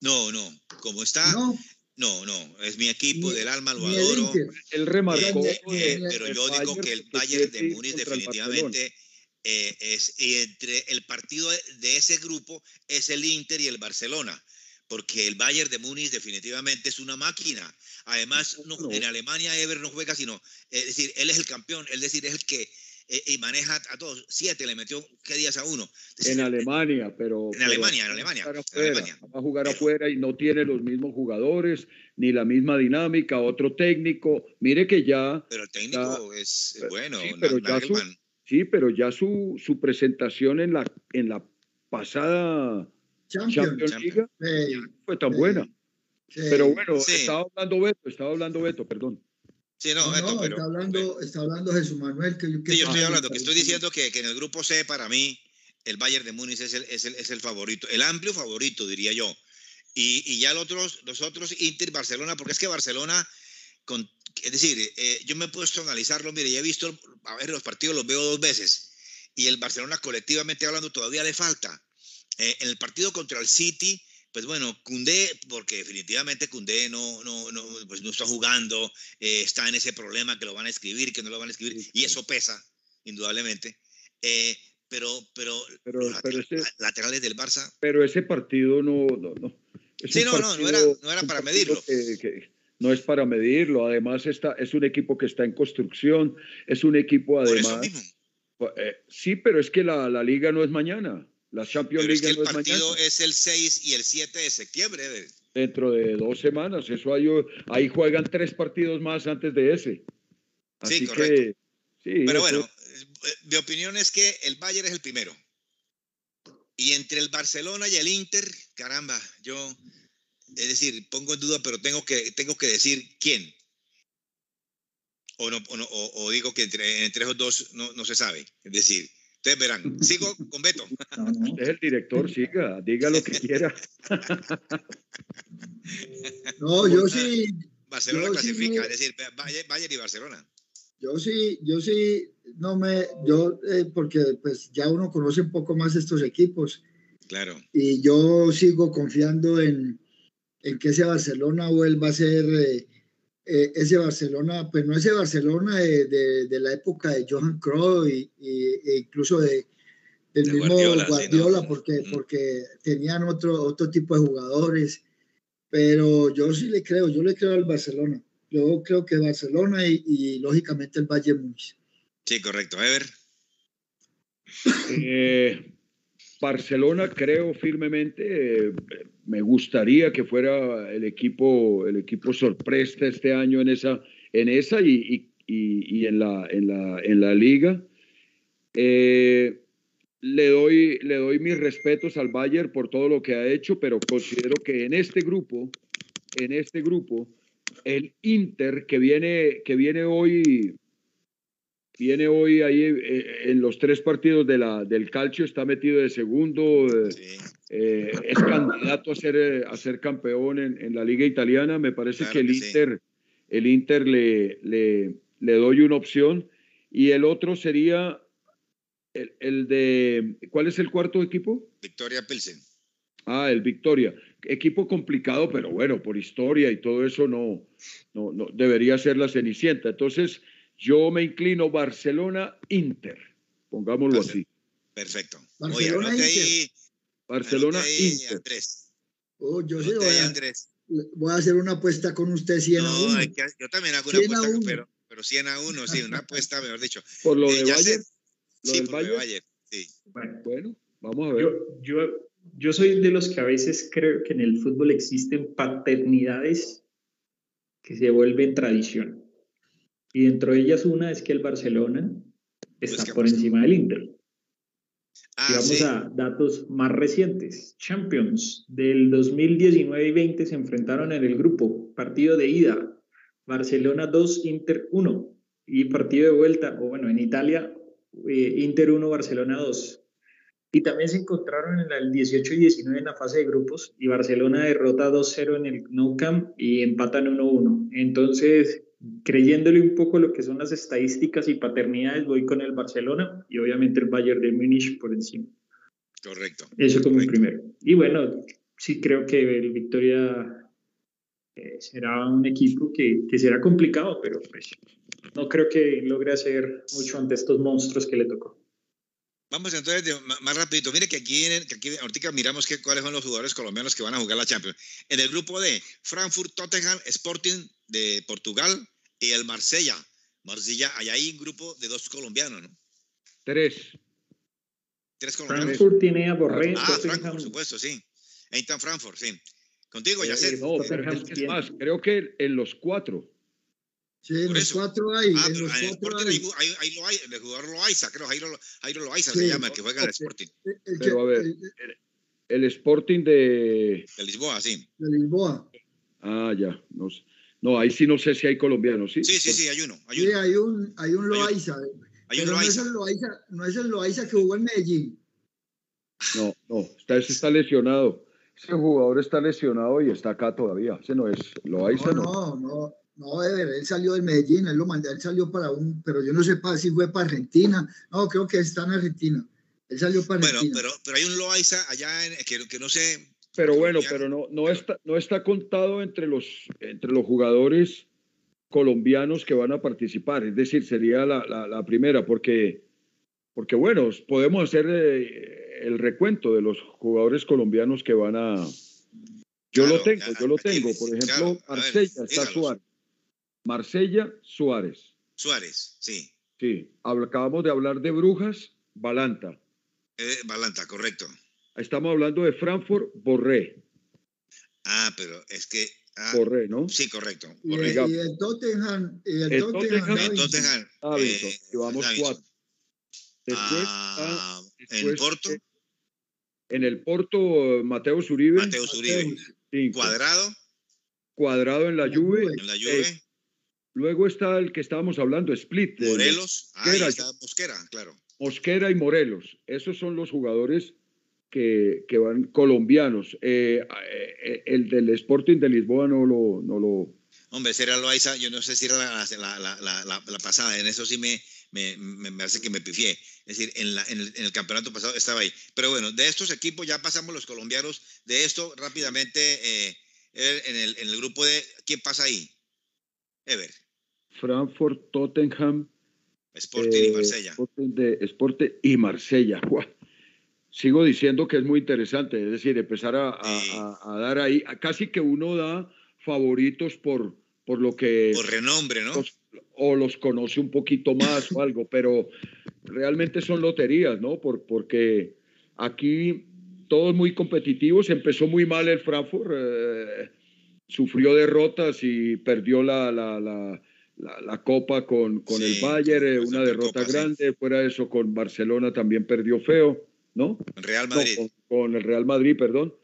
No, no. Como está, no. No, no, es mi equipo del alma, lo adoro. Él remarcó. Eh, eh, pero yo digo que el Bayern de Múnich definitivamente es entre el partido de ese grupo es el Inter y el Barcelona porque el Bayern de Múnich definitivamente es una máquina. Además, en Alemania Ever no juega, sino, es decir, él es el campeón, es decir, es el que eh, y maneja a todos. Siete le metió, ¿qué días a uno? en Alemania, pero... En Alemania, en Alemania. Va a jugar afuera y no tiene los mismos jugadores, ni la misma dinámica, otro técnico. Mire que ya... Pero el técnico es, bueno, sí, pero, ya su, sí, pero ya su, su presentación en la, en la pasada Champions, League fue tan buena. Pero bueno, estaba hablando Beto, estaba hablando Beto, perdón. Sí, no, Beto, pero, está, hablando, está hablando Jesús Manuel. Que, sí, yo estoy hablando, que estoy diciendo que, que, en el grupo C, para mí, el Bayern de Múnich es el, es el, es el favorito, el amplio favorito, diría yo. Y, y ya los otros, los otros, Inter, Barcelona, porque es que Barcelona, con, es decir, eh, yo me he puesto a analizarlo, mire, ya he visto, a ver, los partidos los veo dos veces, y el Barcelona colectivamente hablando todavía le falta. Eh, en el partido contra el City, pues bueno, Cundé, porque definitivamente Cundé no, no, no, pues no está jugando, eh, está en ese problema que lo van a escribir, que no lo van a escribir, y eso pesa, indudablemente. Eh, pero, pero, Pero, los pero lateral- ese, laterales del Barça. pero ese partido no, no, no. Es Sí, no, no, no era- no era para medirlo. que- que no es para medirlo. Además, está, es un equipo que está en construcción. Es un equipo, Por eso además. mismo. eh, sí, pero es que la, la liga no es mañana. La Champions Pero es que League el es mañana. partido es el 6 y el 7 de septiembre. Dentro de dos semanas. Eso hay, ahí juegan tres partidos más antes de ese. Sí, Así correcto. que. Sí, Pero eso- bueno, mi opinión es que el Bayern es el primero. Y entre el Barcelona y el Inter, caramba, yo, es decir, pongo en duda, pero tengo que, tengo que decir quién. O, no, o, no- o- o digo que entre, entre esos dos no, no se sabe. Es decir, ustedes verán. Sigo con Beto. No, no. Usted es el director, siga, diga lo que quiera. No, yo sí, Barcelona Yo clasifica, es decir, Bayern, Bayern y Barcelona. yo sí, yo sí, no me, yo, eh, porque pues ya uno conoce un poco más estos equipos Claro. y yo sigo confiando en, en que ese Barcelona vuelva a ser eh, eh, ese Barcelona, pues no ese Barcelona de, de- de la época de Johan Cruyff y, y- e incluso de, del De mismo Guardiola, Guardiola, sí, ¿no? porque, Mm. porque tenían otro, otro tipo de jugadores. Pero yo sí le creo, yo le creo al Barcelona. Yo creo que Barcelona y, y, lógicamente el Bayern Múnich. Sí, correcto. Ever. Eh, Barcelona creo firmemente, eh, me gustaría que fuera el equipo, el equipo sorpresa este año en esa, en esa y, y- y- en, la, en, la, en la liga. Eh, le, doy, le doy mis respetos al Bayern por todo lo que ha hecho, pero considero que en este grupo, en este grupo, el Inter que viene, que viene hoy viene hoy ahí eh, en los tres partidos de la, del calcio, está metido de segundo, eh, Sí, eh, es candidato a ser, a ser campeón en, en la liga italiana. Me parece Claro que el que sí. Inter, el Inter le, le, le doy una opción. Y el otro sería el, el de, ¿cuál es el cuarto equipo? Victoria Pilsen. Ah, el Victoria. Equipo complicado, pero bueno, por historia y todo eso no, no, no debería ser la cenicienta. Entonces, yo me inclino Barcelona-Inter, pongámoslo Barce- así. Perfecto. Barcelona, Oye, Inter. ahí, Barcelona, Inter. Andrés. Oh, yo sí voy a, Andrés. voy a hacer una apuesta con usted 100 a No, 1. hay que- yo también hago una 100 a apuesta, uno. pero, pero 100 a 1, sí, una apuesta, mejor dicho. Por lo Eh, de lo Sí, del por lo de. Bayern, sí. Bueno, Bueno, vamos a ver. yo, yo, yo soy de los que a veces creo que en el fútbol existen paternidades que se vuelven tradición. Y dentro de ellas una es que el Barcelona está Pues, ¿qué por encima del Inter. Ah, Y vamos sí. a datos más recientes. Champions del 2019 y 20 se enfrentaron en el grupo. Partido de ida. Barcelona 2, Inter 1. Y partido de vuelta, o bueno, en Italia, eh, Inter 1, Barcelona 2. Y también se encontraron en el 18 y 19 en la fase de grupos y Barcelona derrota 2-0 en el Nou Camp y empatan 1-1. Entonces, creyéndole un poco lo que son las estadísticas y paternidades, voy con el Barcelona y obviamente el Bayern de Múnich por encima. Correcto. Eso como Correcto. primero. Y bueno, sí creo que el Victoria eh, será un equipo que, que será complicado, pero pues no creo que logre hacer mucho ante estos monstruos que le tocó. Vamos entonces de- ma- más rapidito. Mire que aquí, en el- que aquí ahorita miramos que, cuáles son los jugadores colombianos que van a jugar la Champions. En el grupo de Frankfurt, Tottenham, Sporting de Portugal y el Marsella. Marsella, allá hay un grupo de dos colombianos, ¿no? Tres. Tres colombianos. Frankfurt tiene a Borré, Ah, Tottenham, Frankfurt, por supuesto, sí. Eintracht Frankfurt, sí. Contigo, ya Eh, sé. No, pero es más, creo que en los cuatro. Sí, en los cuatro hay. Ah, en pero los en el Sporting hay. ahí, ahí, ahí lo hay, el jugador Loaiza, creo, Jairo, Jairo Loaiza Sí. se llama, el que juega en el. Sporting, El- el Pero que- a ver. el- El Sporting de... de Lisboa, sí. de Lisboa. Ah, ya. No, sé. No, ahí sí no sé si hay colombianos, ¿sí? Sí, sí, sí, hay uno. Hay Sí, hay un, hay un Loaiza. Hay un Pero no es, Loaiza. el Loaiza, no es el Loaiza que jugó en Medellín. No, no, está, ese está lesionado. Ese jugador está lesionado y está acá todavía. Ese no es. Loaiza no. No, no, no, no, Ever, él salió del Medellín, él lo mandó, él salió para un, pero yo no sé si fue para Argentina. No, creo que está en Argentina. Él salió para Bueno, Argentina. pero, pero hay un Loaiza allá en, que, que no sé. Pero bueno, pero no, no, está, no está contado entre los, entre los jugadores colombianos que van a participar. Es decir, sería la, la, la primera, porque porque bueno, podemos hacer eh, el recuento de los jugadores colombianos que van a... Yo lo tengo, yo lo tengo. Por ejemplo, Marsella, está Suárez. Marsella, Suárez. Suárez, sí. Sí, acabamos de hablar de Brujas, Balanta. Eh, Balanta, correcto. Estamos hablando de Frankfurt, Borré. Ah, pero es que Ah, Borré, ¿no? Sí, correcto. Y, el, Tottenham. Y el, Tottenham. El Tottenham. Ah, eh, llevamos cuatro. Después, ah, ¿En Porto? En el Porto, Mateo Zuribe. Mateo Zuribe. Cuadrado. Cuadrado en la, Juve. En la Juve. Luego está el que estábamos hablando, Split. Morelos. Ah, ahí está Mosquera, claro. Mosquera y Morelos. Esos son los jugadores que, que van colombianos. Eh, eh, el del Sporting de Lisboa no lo... No lo Hombre, será Loaiza, yo no sé si era la, la, la, la, pasada, en eso sí me, me, me, hace que me pifié. Es decir, en, en el, en, el, campeonato pasado estaba ahí. Pero bueno, de estos equipos ya pasamos los colombianos. De esto rápidamente, eh, en, el, en el grupo de... ¿Quién pasa ahí? Ever. Frankfurt, Tottenham. Sporting y Marsella. Sporting, de, Sporting y Marsella sigo diciendo que es muy interesante, es decir, empezar a, a, dar ahí, casi que uno da favoritos por, por lo que... Por renombre, ¿no? o los conoce un poquito más o algo, pero realmente son loterías, ¿no? Por, porque aquí todos muy competitivos, empezó muy mal el Frankfurt, eh, sufrió derrotas y perdió la, la, la, la copa con, con el Bayern, eh, una derrota grande, fuera de eso con Barcelona también perdió feo. ¿No? Real Madrid. con, el Real Madrid, perdón.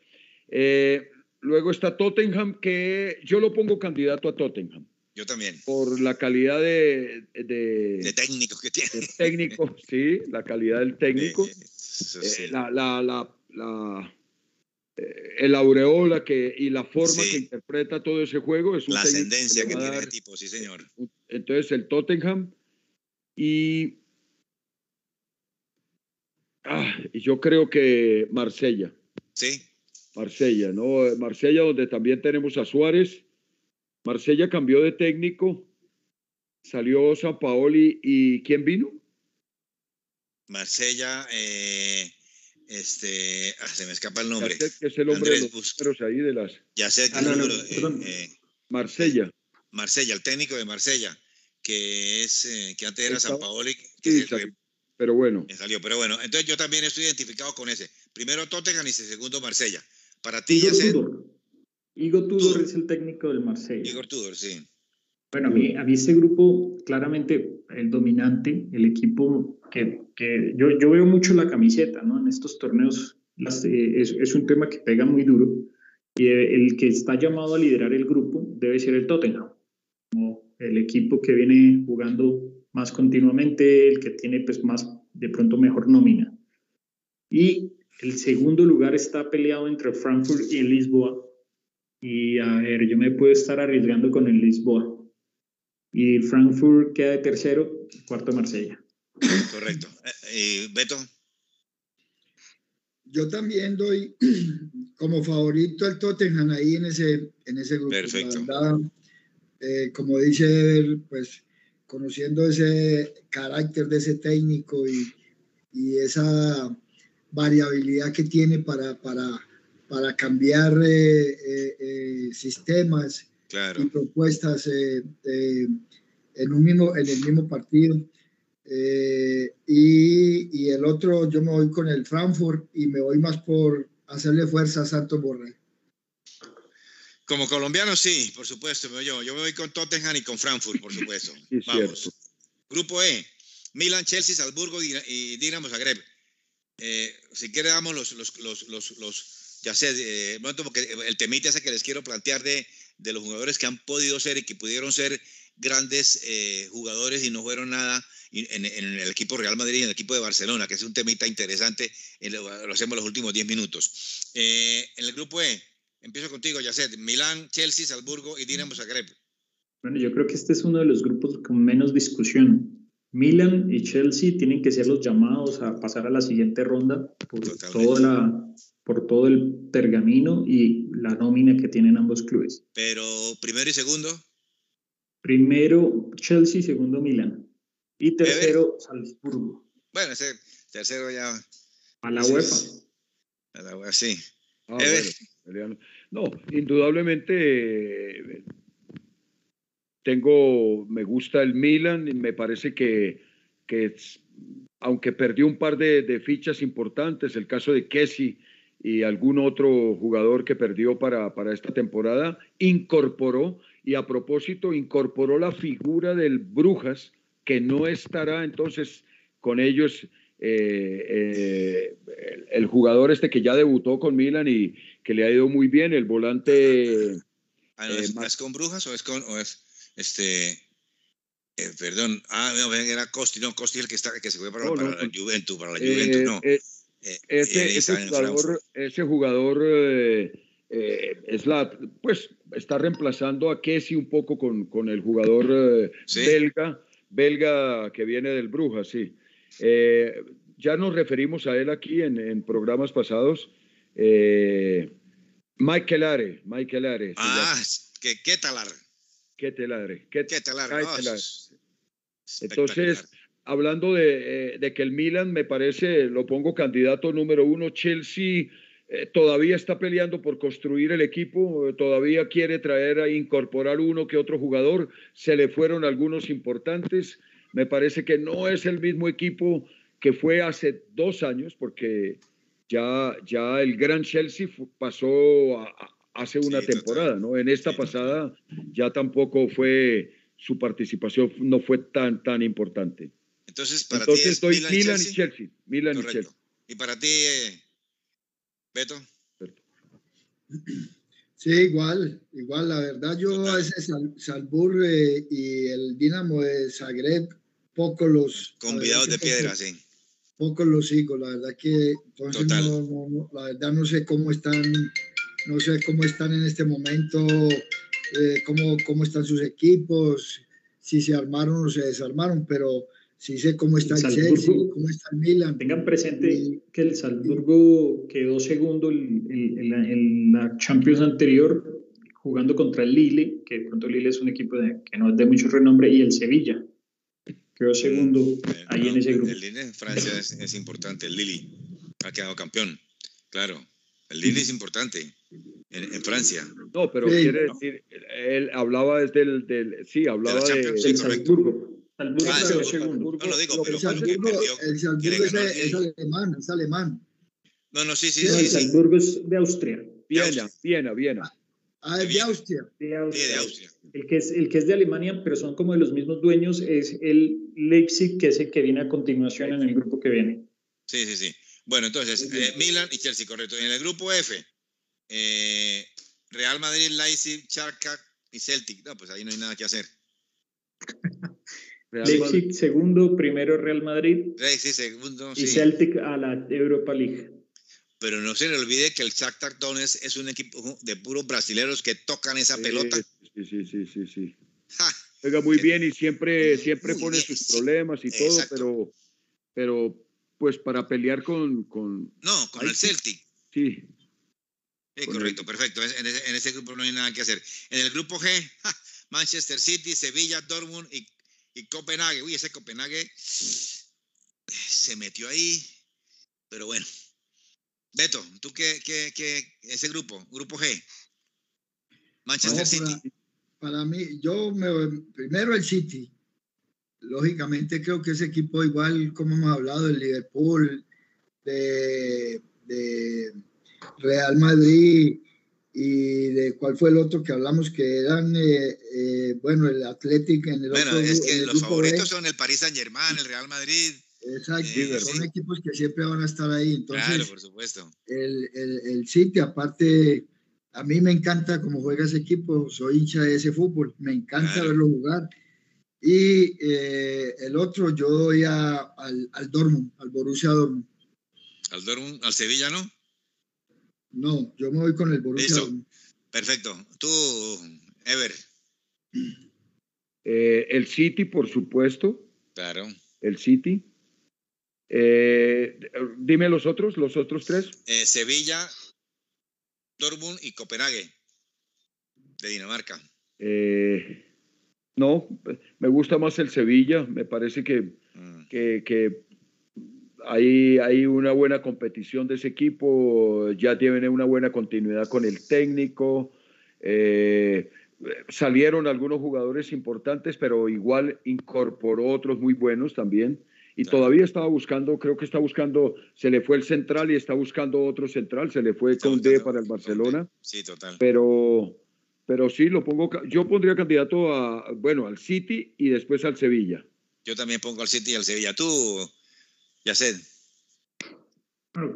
Eh, luego está Tottenham, que yo lo pongo candidato a Tottenham. Yo también. Por la calidad de... De, técnico que tiene. De técnico, sí, la calidad del técnico. Eh, la, la, la, eh, el aureola que, y la forma que interpreta todo ese juego es un La ascendencia que, tiene el tipo, sí señor. Entonces el Tottenham y Ah, yo creo que Marsella. Sí. Marsella, ¿no? Marsella, donde también tenemos a Suárez. Marsella cambió de técnico. Salió San Paoli y ¿quién vino? Marsella, eh, este, ah, se me escapa el nombre. que es el hombre de los ahí de las. Ya sé que ah, eh, eh, Marsella. Marsella, el técnico de Marsella, que es que antes era San Paoli, que sí, pero bueno. Me salió, pero bueno. Entonces yo también estoy identificado con ese. Primero Tottenham y segundo Marsella. Para ti, Igor ya Tudor. Igor Tudor, es el técnico del Marsella. Igor Tudor, sí. Bueno, a mí, a mí ese grupo, claramente el dominante, el equipo que, que yo, yo, veo mucho la camiseta, ¿no? En estos torneos eh, es, es, un tema que pega muy duro. Y el que está llamado a liderar el grupo debe ser el Tottenham, como el equipo que viene jugando más continuamente, el que tiene pues más de pronto mejor nómina. Y el segundo lugar está peleado entre Frankfurt y Lisboa. Y a ver, yo me puedo estar arriesgando con el Lisboa. Y Frankfurt queda de tercero, cuarto Marsella. Correcto. Eh, ¿Y Beto? Yo también doy como favorito al Tottenham ahí en ese, en ese grupo. Perfecto. Eh, como dice, pues conociendo ese carácter de ese técnico y, esa variabilidad que tiene para, para, para cambiar eh, eh, eh, sistemas y propuestas en, un mismo, en el mismo partido. Y, y, el otro, yo me voy con el Frankfurt y me voy más por hacerle fuerza a Santos Borrell. Como colombiano, sí, por supuesto. Yo, yo me voy con Tottenham y con Frankfurt, por supuesto. Vamos. Grupo E, Milan, Chelsea, Salzburgo y, Dinamo Zagreb. Eh, si quiere, damos los, los, los, los, ya sé, eh, porque el temite ese que les quiero plantear de, de, los jugadores que han podido ser y que pudieron ser grandes eh, jugadores y no fueron nada en, en, el equipo Real Madrid y en el equipo de Barcelona, que es un temita interesante, lo, lo hacemos los últimos 10 minutos. en el grupo E, Empiezo contigo, Yacet. Milán, Chelsea, Salzburgo y Dinamo Zagreb. Bueno, yo creo que este es uno de los grupos con menos discusión. Milan y Chelsea tienen que ser los llamados a pasar a la siguiente ronda por, toda la, por todo el pergamino y la nómina que tienen ambos clubes. Pero primero y segundo. Primero Chelsea, segundo Milan. Y tercero Salzburgo. Bueno, ese tercero ya. A la UEFA. A la UEFA, sí. No, indudablemente tengo, me gusta el Milan y me parece que, que aunque perdió un par de, fichas importantes, el caso de Kessi y algún otro jugador que perdió para, para esta temporada, incorporó, y a propósito, incorporó la figura del Brujas, que no estará entonces con ellos eh, eh, el, jugador este que ya debutó con Milan y que le ha ido muy bien, el volante... Ah, eh, ¿Es, con Brujas o es con... O es, este, perdón, ah, no, era Costi, no, Costi el que, está, que se fue para, la Juventus, para la Juventus, no. ese, ese, jugador, ese jugador es la, pues está reemplazando a Kessi un poco con, con el jugador belga, belga que viene del Brujas, sí. Eh, ya nos referimos a él aquí en, programas pasados. Eh, Michael Are, Michael Are. Ah, ¿qué, qué talar? ¿Qué talar? ¿Qué, talar? Entonces, hablando de, eh, de, que el Milan me parece, lo pongo candidato número uno, Chelsea todavía está peleando por construir el equipo, todavía quiere traer a incorporar uno que otro jugador, se le fueron algunos importantes, me parece que no es el mismo equipo que fue hace dos años, porque ya, ya el Gran Chelsea pasó hace una temporada, ¿no? En esta pasada ya tampoco fue, su participación no fue tan, tan importante. Entonces, para ti es estoy Milan, y Chelsea. Milan y Chelsea. ¿Y para ti, eh, Beto? Sí, igual, igual, la verdad yo a ese Salzburg eh, y el Dinamo de Zagreb, poco los... Convidados de piedra, sí. Pocos los sigo, la verdad que entonces no, la verdad no sé cómo están, no sé cómo están en este momento, eh, cómo, cómo están sus equipos, si se armaron o se desarmaron, pero Sí sé cómo está el, Chelsea, cómo está el Milan. Tengan presente que el Salzburgo quedó segundo en la Champions anterior jugando contra el Lille, que de pronto Lille es un equipo que no es de mucho renombre, y el Sevilla. Quedó segundo ahí en ese grupo. El Lille en Francia es, importante, el Lille ha quedado campeón, claro. El Lille es importante en, Francia. No, pero quiere decir, él hablaba desde el, del, sí, hablaba de, de Salzburgo. Salzburgo ah, el segundo. No lo digo, pero el Salzburgo, el Salzburgo es, es, alemán, es alemán. No, no, sí, sí. sí, el Salzburgo es de Austria. Viena, Viena, Viena. Ah, es de Austria. De Austria. Sí, de Austria. El que, es, el que es de Alemania, pero son como de los mismos dueños, es el Leipzig, que es el que viene a continuación en el grupo que viene. Sí, sí, sí. Bueno, entonces, eh, Milan y Chelsea, correcto. En el grupo F, eh, Real Madrid, Leipzig, Charca y Celtic. No, pues ahí no hay nada que hacer. Leipzig segundo, primero Real Madrid. Sí, segundo, y Celtic a la Europa League. Pero no se le olvide que el Shakhtar Donetsk es un equipo de puros brasileños que tocan esa pelota. Sí, sí, sí, sí, sí. Juega muy bien y siempre, siempre pone sus problemas y todo, pero, pero pues para pelear con... con no, con el Celtic. Sí. Sí, correcto, perfecto. En ese, en ese, grupo no hay nada que hacer. En el grupo G, Manchester City, Sevilla, Dortmund y y Copenhague, uy, ese Copenhague se metió ahí, pero bueno. Beto, ¿tú qué, qué, qué ese grupo, grupo G? Manchester City. Para, mí, yo me, primero el City. Lógicamente creo que ese equipo igual como hemos hablado, el Liverpool, de, de Real Madrid, y de cuál fue el otro que hablamos que eran, eh, eh, bueno, el Athletic en el Bueno, es que los favoritos son el Paris Saint Germain, el Real Madrid. Exacto, eh, son equipos que siempre van a estar ahí. Entonces, claro, por supuesto. El, el, el City, aparte, a mí me encanta cómo juega ese equipo, soy hincha de ese fútbol, me encanta verlo jugar. Y el otro, yo doy a, al, al Dortmund, al Borussia Dortmund. ¿Al Dortmund, al Sevilla, no? No, yo me voy con el Borussia. Perfecto. Tú, Ever. Eh, el City, por supuesto. Claro. El City. Eh, dime los otros, los otros tres. Eh, Sevilla, Dortmund y Copenhague, de Dinamarca. no, me gusta más el Sevilla. Me parece que, mm. que, hay, hay una buena competición de ese equipo, ya tiene una buena continuidad con el técnico. Eh, salieron algunos jugadores importantes, pero igual incorporó otros muy buenos también. Y todavía estaba buscando, creo que está buscando, se le fue el central y está buscando otro central, se le fue con D para el Barcelona. Sí, total. Pero, pero sí, lo pongo, yo pondría candidato a, bueno, al City y después al Sevilla. Yo también pongo al City y al Sevilla. Tú, ya sé.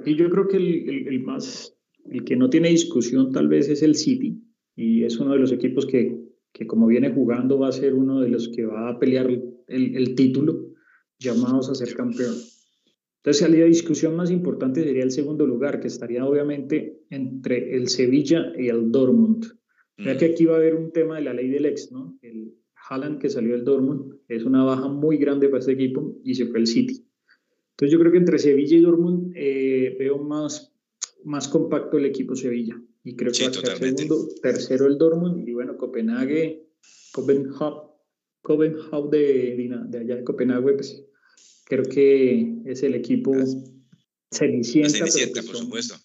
y yo creo que el, el, más, el que no tiene discusión tal vez es el City y es uno de los equipos que, que como viene jugando va a ser uno de los que va a pelear el, el título llamados a ser campeón. Entonces, la discusión más importante sería el segundo lugar, que estaría obviamente entre el Sevilla y el Dortmund. Ya que aquí va a haber un tema de la ley del ex, ¿no? El Haaland que salió del Dortmund es una baja muy grande para este equipo y se fue el City. Entonces, yo creo que entre Sevilla y Dortmund eh, veo más, más compacto el equipo Sevilla. Y creo que va a ser segundo, tercero el Dortmund y bueno, Copenhague, Copenhagen, Copenhagen de, de allá de Copenhague, pues creo que es el equipo cenicienta. Cenicienta, por supuesto.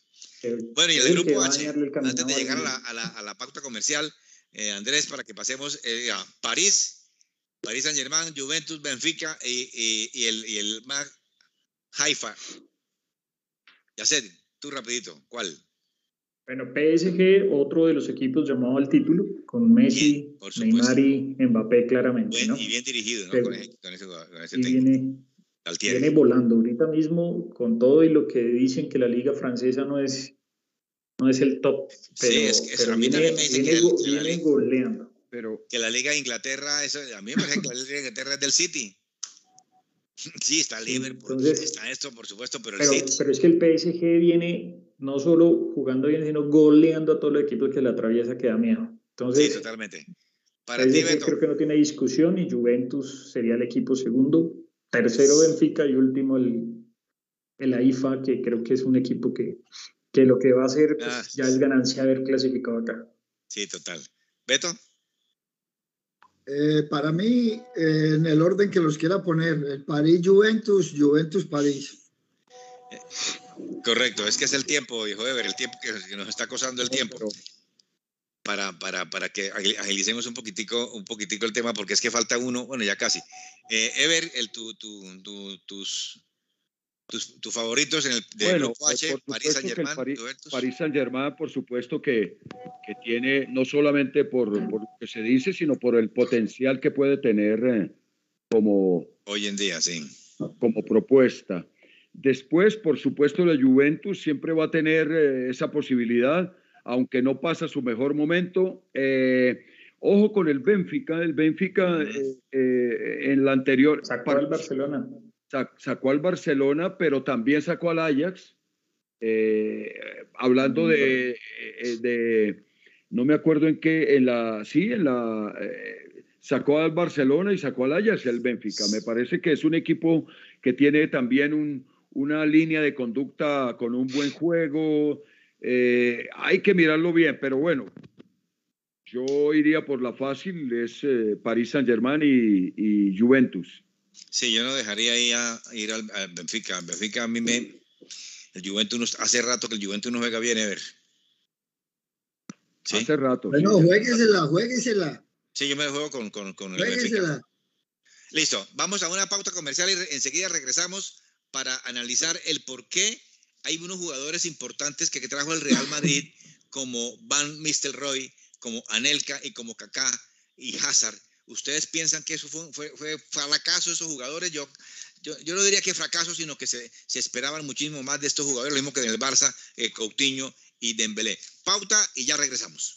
bueno, y el grupo H, antes de llegar a la, a la, a la pauta comercial, eh, Andrés, para que pasemos eh, a París, París Saint Germain, Juventus, Benfica y, y, el, y el Mag Haifa. Ya sé, tú rapidito, ¿cuál? Bueno, PSG, otro de los equipos llamado al título, con Messi, Neymar y Mbappé claramente. ¿no? Y bien dirigido, ¿no? con, ese, con, ese, con ese técnico. Viene volando ahorita mismo con todo y lo que dicen que la liga francesa no es, no es el top. Pero, sí, es, que a mí viene, me dicen viene, que, viene liga, goleando. Pero, que la liga de Inglaterra, eso, a mí me parece que la liga de Inglaterra es del City. Sí, está Liverpool, Entonces, está esto, por supuesto, pero, pero, el City. pero es que el PSG viene no solo jugando bien, sino goleando a todos los equipos que la atraviesa, que da miedo. Entonces, sí, totalmente. Para ti, Beto. Creo que no tiene discusión y Juventus sería el equipo segundo tercero Benfica y último el, el AIFA, que creo que es un equipo que, que lo que va a hacer pues, ah, ya es ganancia haber clasificado acá. Sí, total. Beto. Eh, para mí, eh, en el orden que los quiera poner, el París-Juventus, Juventus-París. Eh, correcto, es que es el tiempo, hijo Ever, el tiempo que nos está acosando el tiempo para, para, para que agilicemos un poquitico, un poquitico el tema, porque es que falta uno, bueno, ya casi. Eh, Ever, el, tu, tu, tu, tus, tus, tus, favoritos en el bueno, grupo H, París Saint Germain. París, París Saint Germain, por supuesto que, que tiene, no solamente por, por, lo que se dice, sino por el potencial que puede tener eh, como... Hoy en día, sí. Como propuesta. Después, por supuesto, la Juventus siempre va a tener eh, esa posibilidad aunque no pasa su mejor momento. Eh, ojo con el Benfica, el Benfica eh, eh, en la anterior... Sacó al Barcelona. Sacó al Barcelona, pero también sacó al Ajax. hablando de, de, no me acuerdo en qué, en la, sí, en la, sacó al Barcelona y sacó al Ajax el Benfica. Me parece que es un equipo que tiene también un, una línea de conducta con un buen juego, eh, hay que mirarlo bien, pero bueno, yo iría por la fácil, es eh, París Saint Germain y, Juventus. Sí, yo no dejaría ir, a, ir al, Benfica. Benfica a mí me... El Juventus, hace rato que el Juventus no juega bien, Ever. ¿Sí? Hace rato. Bueno, jueguesela, jueguesela. Sí, yo me juego con, con, con el Benfica. Listo, vamos a una pauta comercial y enseguida regresamos para analizar el por qué hay unos jugadores importantes que, trajo el Real Madrid, como Van Nistelrooy, como Anelka y como Kaká y Hazard. ¿Ustedes piensan que eso fue, fracaso esos jugadores? Yo, yo, yo, no diría que fracaso, sino que se, se, esperaban muchísimo más de estos jugadores, lo mismo que en el Barça, eh, Coutinho y Dembélé. Pauta y ya regresamos.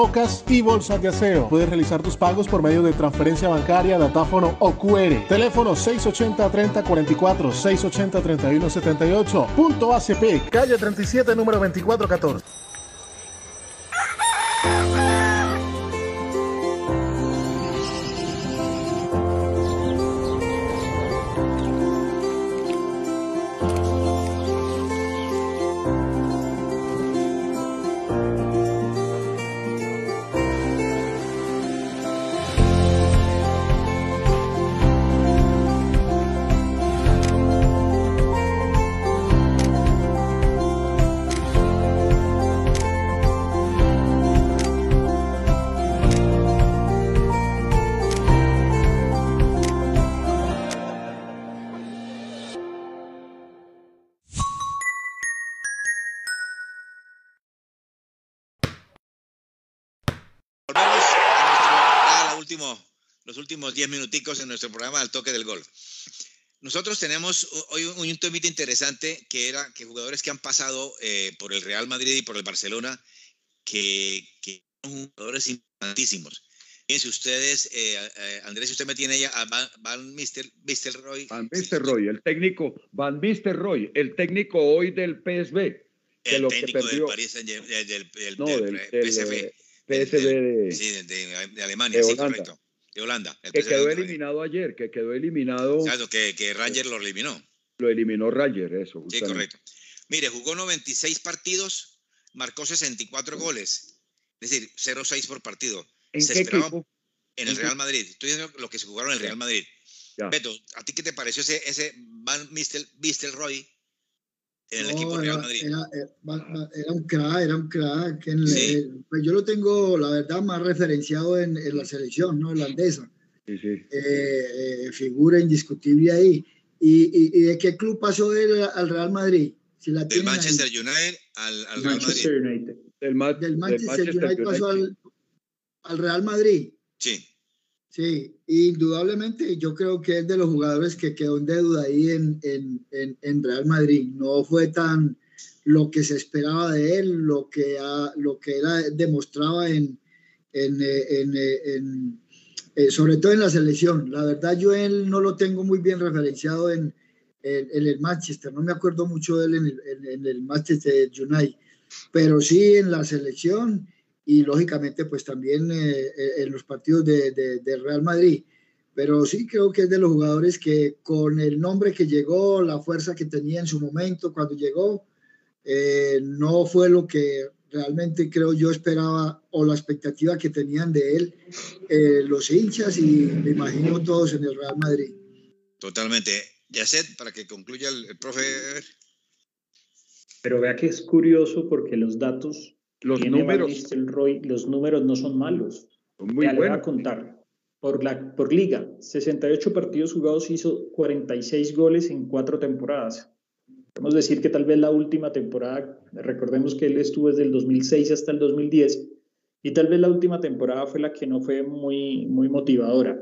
y bolsas de aseo. Puedes realizar tus pagos por medio de transferencia bancaria, datáfono o QR. Teléfono 680-3044, 680-3178. Punto ACP, calle 37, número 2414. Los últimos 10 minuticos en nuestro programa al toque del gol. Nosotros tenemos hoy un, un temita interesante que era que jugadores que han pasado eh, por el Real Madrid y por el Barcelona, que, que son jugadores importantísimos. Fíjense ustedes, eh, eh, Andrés, si usted me tiene ya a Van, Van Mister, Roy. Van Roy, el técnico, Van Roy, el técnico hoy del PSV. El técnico del París, del, del, del, no, del, del PSV. PSV de, sí, de, de Alemania, sí, correcto de Holanda. que quedó eliminado ayer, que quedó eliminado. Claro, que, que Ranger lo eliminó. Lo eliminó Ranger, eso. Justamente. Sí, correcto. Mire, jugó 96 partidos, marcó 64 goles, es decir, 0-6 por partido. ¿En se qué esperaba equipo? en el Real Madrid. Estoy diciendo lo que se jugaron en el Real Madrid. Ya. Beto, ¿a ti qué te pareció ese, ese Van Nistelrooy en el No, equipo Real era, Madrid? era- era- era un crack, era un crack. En- Sí. eh, pues yo lo tengo, la verdad, más referenciado en, en la selección ¿no? holandesa. Sí, sí. Eh, eh, figura indiscutible ahí. ¿Y, y, y de qué club pasó él al Real Madrid? Si la Del tienen ahí. Manchester United al, al Real Madrid. Manchester United. Del, Ma- Del del Manchester, United pasó al, al Real Madrid. Sí, Sí, indudablemente yo creo que es de los jugadores que quedó en deuda ahí en, en, en, en Real Madrid. No fue tan lo que se esperaba de él, lo que, ha- lo que era, demostraba en, eh, eh, eh, sobre todo en la selección. La verdad yo él no lo tengo muy bien referenciado en, el Manchester, no me acuerdo mucho de él en el, el Manchester United, pero sí en la selección y lógicamente pues también eh, eh, en los partidos de, de- de Real Madrid. Pero sí creo que es de los jugadores que con el nombre que llegó, la fuerza que tenía en su momento cuando llegó, eh, no fue lo que realmente creo yo esperaba o la expectativa que tenían de él eh, los hinchas y me imagino todos en el Real Madrid. totalmente. Yacet, para que concluya el, el profe. Pero vea que es curioso porque los datos Los números Nistelrooy, los números no son malos. son muy ya le voy a buenos. contar. Por, la, por liga, 68 partidos jugados hizo 46 goles en cuatro temporadas. Podemos decir que tal vez la última temporada, recordemos que él estuvo desde el 2006 hasta el 2010, y tal vez la última temporada fue la que no fue muy, muy motivadora.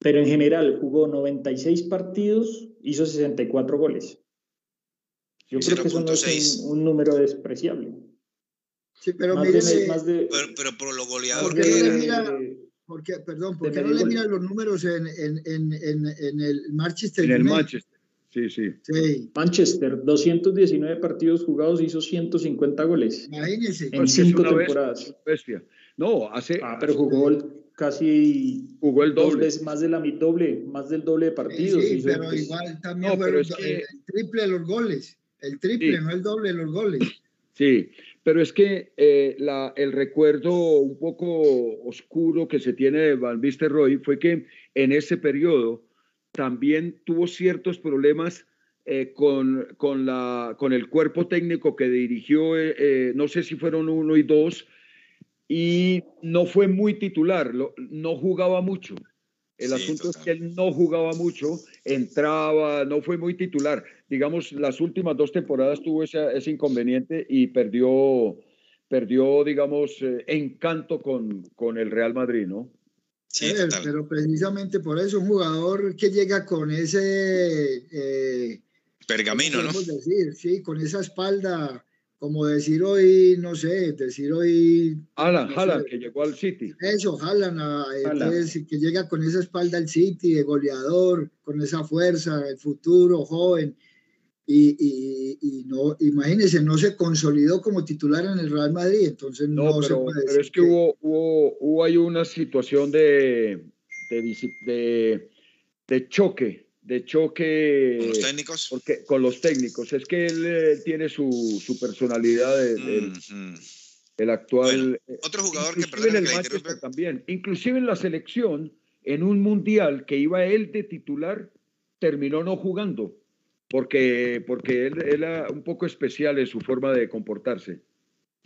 Pero en general jugó 96 partidos, hizo 64 goles. Yo creo que eso no es 0.6. un, un número despreciable. Sí, pero más, mire, de, más de- Pero, pero por lo goleador ¿Por qué que no le era. mira? porque, perdón, ¿por qué no le miran los números en, en, en, en, en el Manchester En el? Manchester. Sí, sí. Sí, Manchester, 219 partidos jugados, hizo 150 goles imagínense. en Porque es cinco temporadas. bestia. No, hace. Ah, pero jugó el- casi Jugó el dos doble. veces más de la mi- doble, más del doble de partidos. Sí, hizo, pero pues, igual también No, pero fueron es que- el triple de los goles. El triple, Sí. no el doble de los goles. Sí, pero es que eh, la, el recuerdo un poco oscuro que se tiene de Van Nistelrooy fue que en ese periodo también tuvo ciertos problemas eh, con, con, la, con el cuerpo técnico que dirigió, eh, eh, no sé si fueron uno y dos, y no fue muy titular, no jugaba mucho. El asunto es que él no jugaba mucho, entraba, no fue muy titular. Digamos, las últimas dos temporadas tuvo ese, ese inconveniente y perdió, perdió digamos, eh, encanto con, con el Real Madrid, ¿no? Sí, pero precisamente por eso un jugador que llega con ese... Eh, Pergamino, ¿no? Decir, sí, con esa espalda como decir hoy, no sé, decir hoy... Alan, que llegó al City. Eso, Alan, que llega con esa espalda al City, de goleador, con esa fuerza, el futuro, joven. Y, y, no, imagínense, no se consolidó como titular en el Real Madrid, entonces no, se puede decir Pero es que, Hubo, hubo, hubo ahí una situación de, de, de, de choque de choque. ¿Con los técnicos? Porque, con los técnicos. Es que él eh, tiene su, su personalidad, de, el actual. Eh, otro jugador que en el Manchester también. Inclusive en la selección, en un mundial que iba él de titular, terminó no jugando. Porque, porque él, era un poco especial en su forma de comportarse.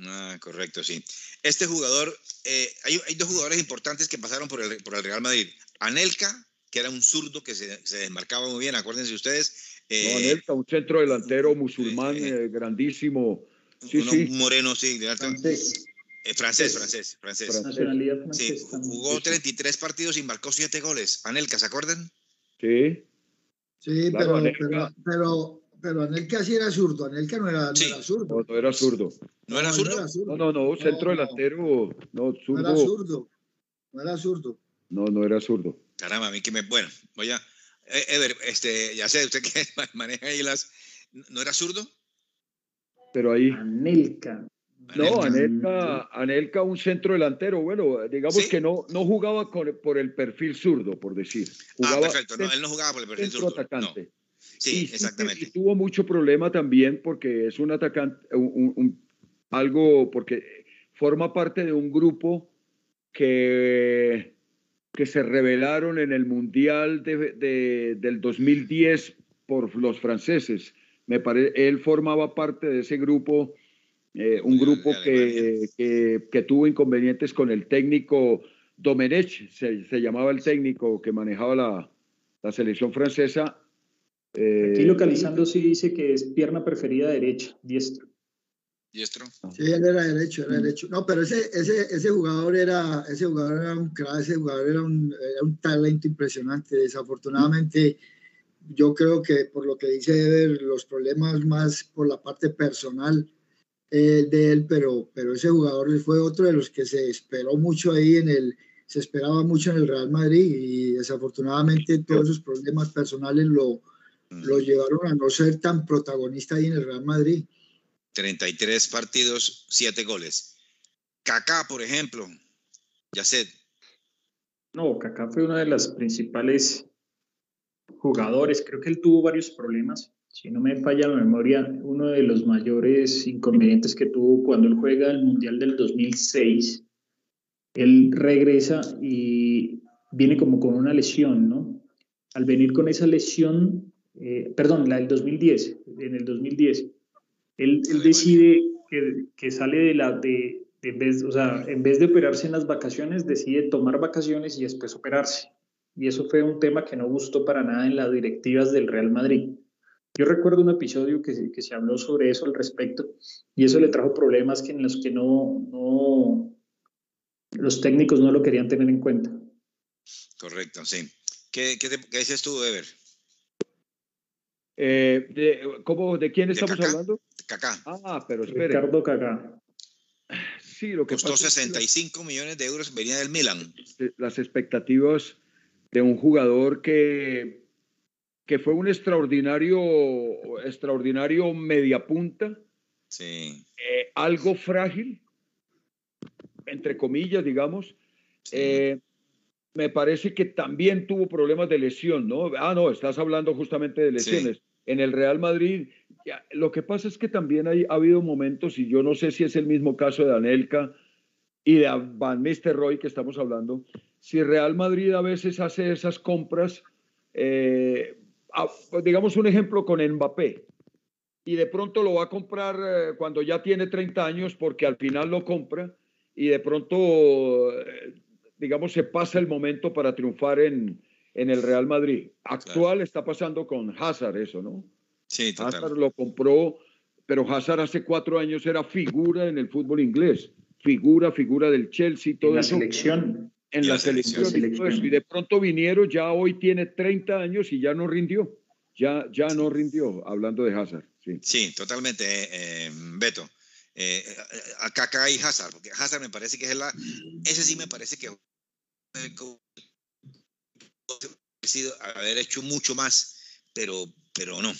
Ah, correcto, sí. Este jugador, eh, hay, hay, dos jugadores importantes que pasaron por el, por el Real Madrid. Anelka que era un zurdo que se, se desmarcaba muy bien, acuérdense ustedes. Eh, un centro delantero musulmán eh, eh, grandísimo. Sí, sí. Moreno, sí. Francés. francés, francés, francés. Sí, jugó 33 partidos y marcó 7 goles. Anelka, ¿se acuerdan? Sí. Sí, pero, pero, pero, Anelka sí era zurdo. Anelka no era, no era zurdo. No, era zurdo. ¿No era zurdo? No, no, no, centro delantero. No, zurdo. No era zurdo. No era zurdo. No, no era zurdo. Caramba, a mí que me. Bueno, voy a. Eh, Ever, este, ya sé, usted que maneja ahí las. ¿No era zurdo? Pero ahí. Anelka. No, Anelka, Anelka un centro delantero. Bueno, digamos que no, no jugaba por el perfil zurdo, por decir. ah, perfecto. No, él no jugaba por el perfil zurdo. atacante. Sí, exactamente. Y tuvo mucho problema también porque es un atacante, un, algo, porque forma parte de un grupo que que se revelaron en el Mundial de, del 2010 por los franceses. Me él formaba parte de ese grupo, eh, un grupo que, que, tuvo inconvenientes con el técnico Domenech, se, llamaba el técnico que manejaba la, la selección francesa. Eh, Aquí localizando sí dice que es pierna preferida derecha, diestro. Diestro. Sí, él era derecho, era derecho. No, pero ese, ese, ese jugador era, ese jugador era un ese jugador era un, era un talento impresionante. Desafortunadamente, yo creo que por lo que dice Ever, los problemas más por la parte personal eh, de él, pero, pero ese jugador fue otro de los que se esperó mucho ahí en el, se esperaba mucho en el Real Madrid y desafortunadamente todos esos problemas personales lo, lo mm. llevaron a no ser tan protagonista ahí en el Real Madrid. 33 partidos, 7 goles. Kaká, por ejemplo, ya sé. No, Kaká fue uno de los principales jugadores. Creo que él tuvo varios problemas. Si no me falla la memoria, uno de los mayores inconvenientes que tuvo cuando él juega el Mundial del 2006, él regresa y viene como con una lesión, ¿no? Al venir con esa lesión, eh, perdón, la del 2010, en el 2010, él, decide que, sale de la, de, en vez, o sea, en vez de operarse en las vacaciones, decide tomar vacaciones y después operarse. Y eso fue un tema que no gustó para nada en las directivas del Real Madrid. Yo recuerdo un episodio que, que se habló sobre eso al respecto y eso le trajo problemas que en los que no, no los técnicos no lo querían tener en cuenta. Correcto, sí. ¿Qué, qué, qué dices tú, Ever? Eh, de, ¿cómo, ¿De quién estamos hablando? Kaká. Ah, pero espere. Ricardo Kaká. Sí, lo que Costó 65 millones de euros, venía del Milan. Las expectativas de un jugador que, que fue un extraordinario, extraordinario mediapunta. Sí. Eh, algo frágil, entre comillas, digamos. Eh, me parece que también tuvo problemas de lesión, ¿no? Ah, no, estás hablando justamente de lesiones en el Real Madrid. lo que pasa es que también hay, ha habido momentos, y yo no sé si es el mismo caso de Anelka y de Van Nistelrooy que estamos hablando, si Real Madrid a veces hace esas compras, eh, digamos un ejemplo con Mbappé, y de pronto lo va a comprar eh, cuando ya tiene 30 años porque al final lo compra y de pronto, eh, digamos, se pasa el momento para triunfar en, en el Real Madrid. Actual está pasando con Hazard eso, ¿no? Sí, total. Hazard lo compró, pero Hazard hace cuatro años era figura en el fútbol inglés, figura, figura del Chelsea, todo en la selección. En la, selección, y todo eso. Y de pronto vinieron, ya hoy tiene 30 años y ya no rindió. Ya, ya no rindió, hablando de Hazard. Sí, sí totalmente, eh, Beto. Eh, acá, acá hay Hazard, porque Hazard me parece que es la. Ese sí me parece que sido haber hecho mucho más, pero, pero no.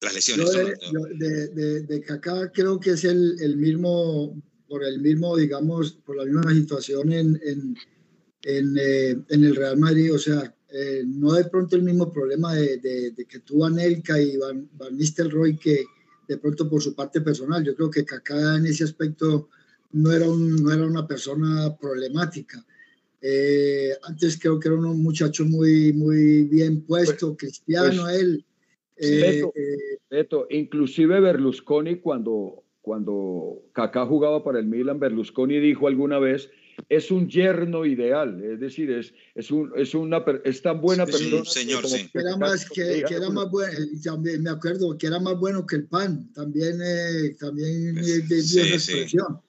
Las lesiones. Yo de, yo de, de, de, Kaká creo que es el, el, mismo, por el mismo, digamos, por la misma situación en, en, en, eh, en el Real Madrid, o sea, eh, no de pronto el mismo problema de, de, que tuvo Anelka y Van, Van Nistelrooy que de pronto por su parte personal. Yo creo que Kaká en ese aspecto no era, un, no era una persona problemática. Eh, antes creo que era un muchacho muy, muy bien puesto, pues, cristiano pues, él. Eh, Beto, eh, Beto, inclusive Berlusconi cuando, cuando Kaká jugaba para el Milan, Berlusconi dijo alguna vez, es un yerno ideal, es decir, es, es, un, es, una, es tan buena es persona. Señor, sí. que era más, que, que era más bueno, también me acuerdo que era más bueno que el pan, también, eh, también pues, sí, expresión.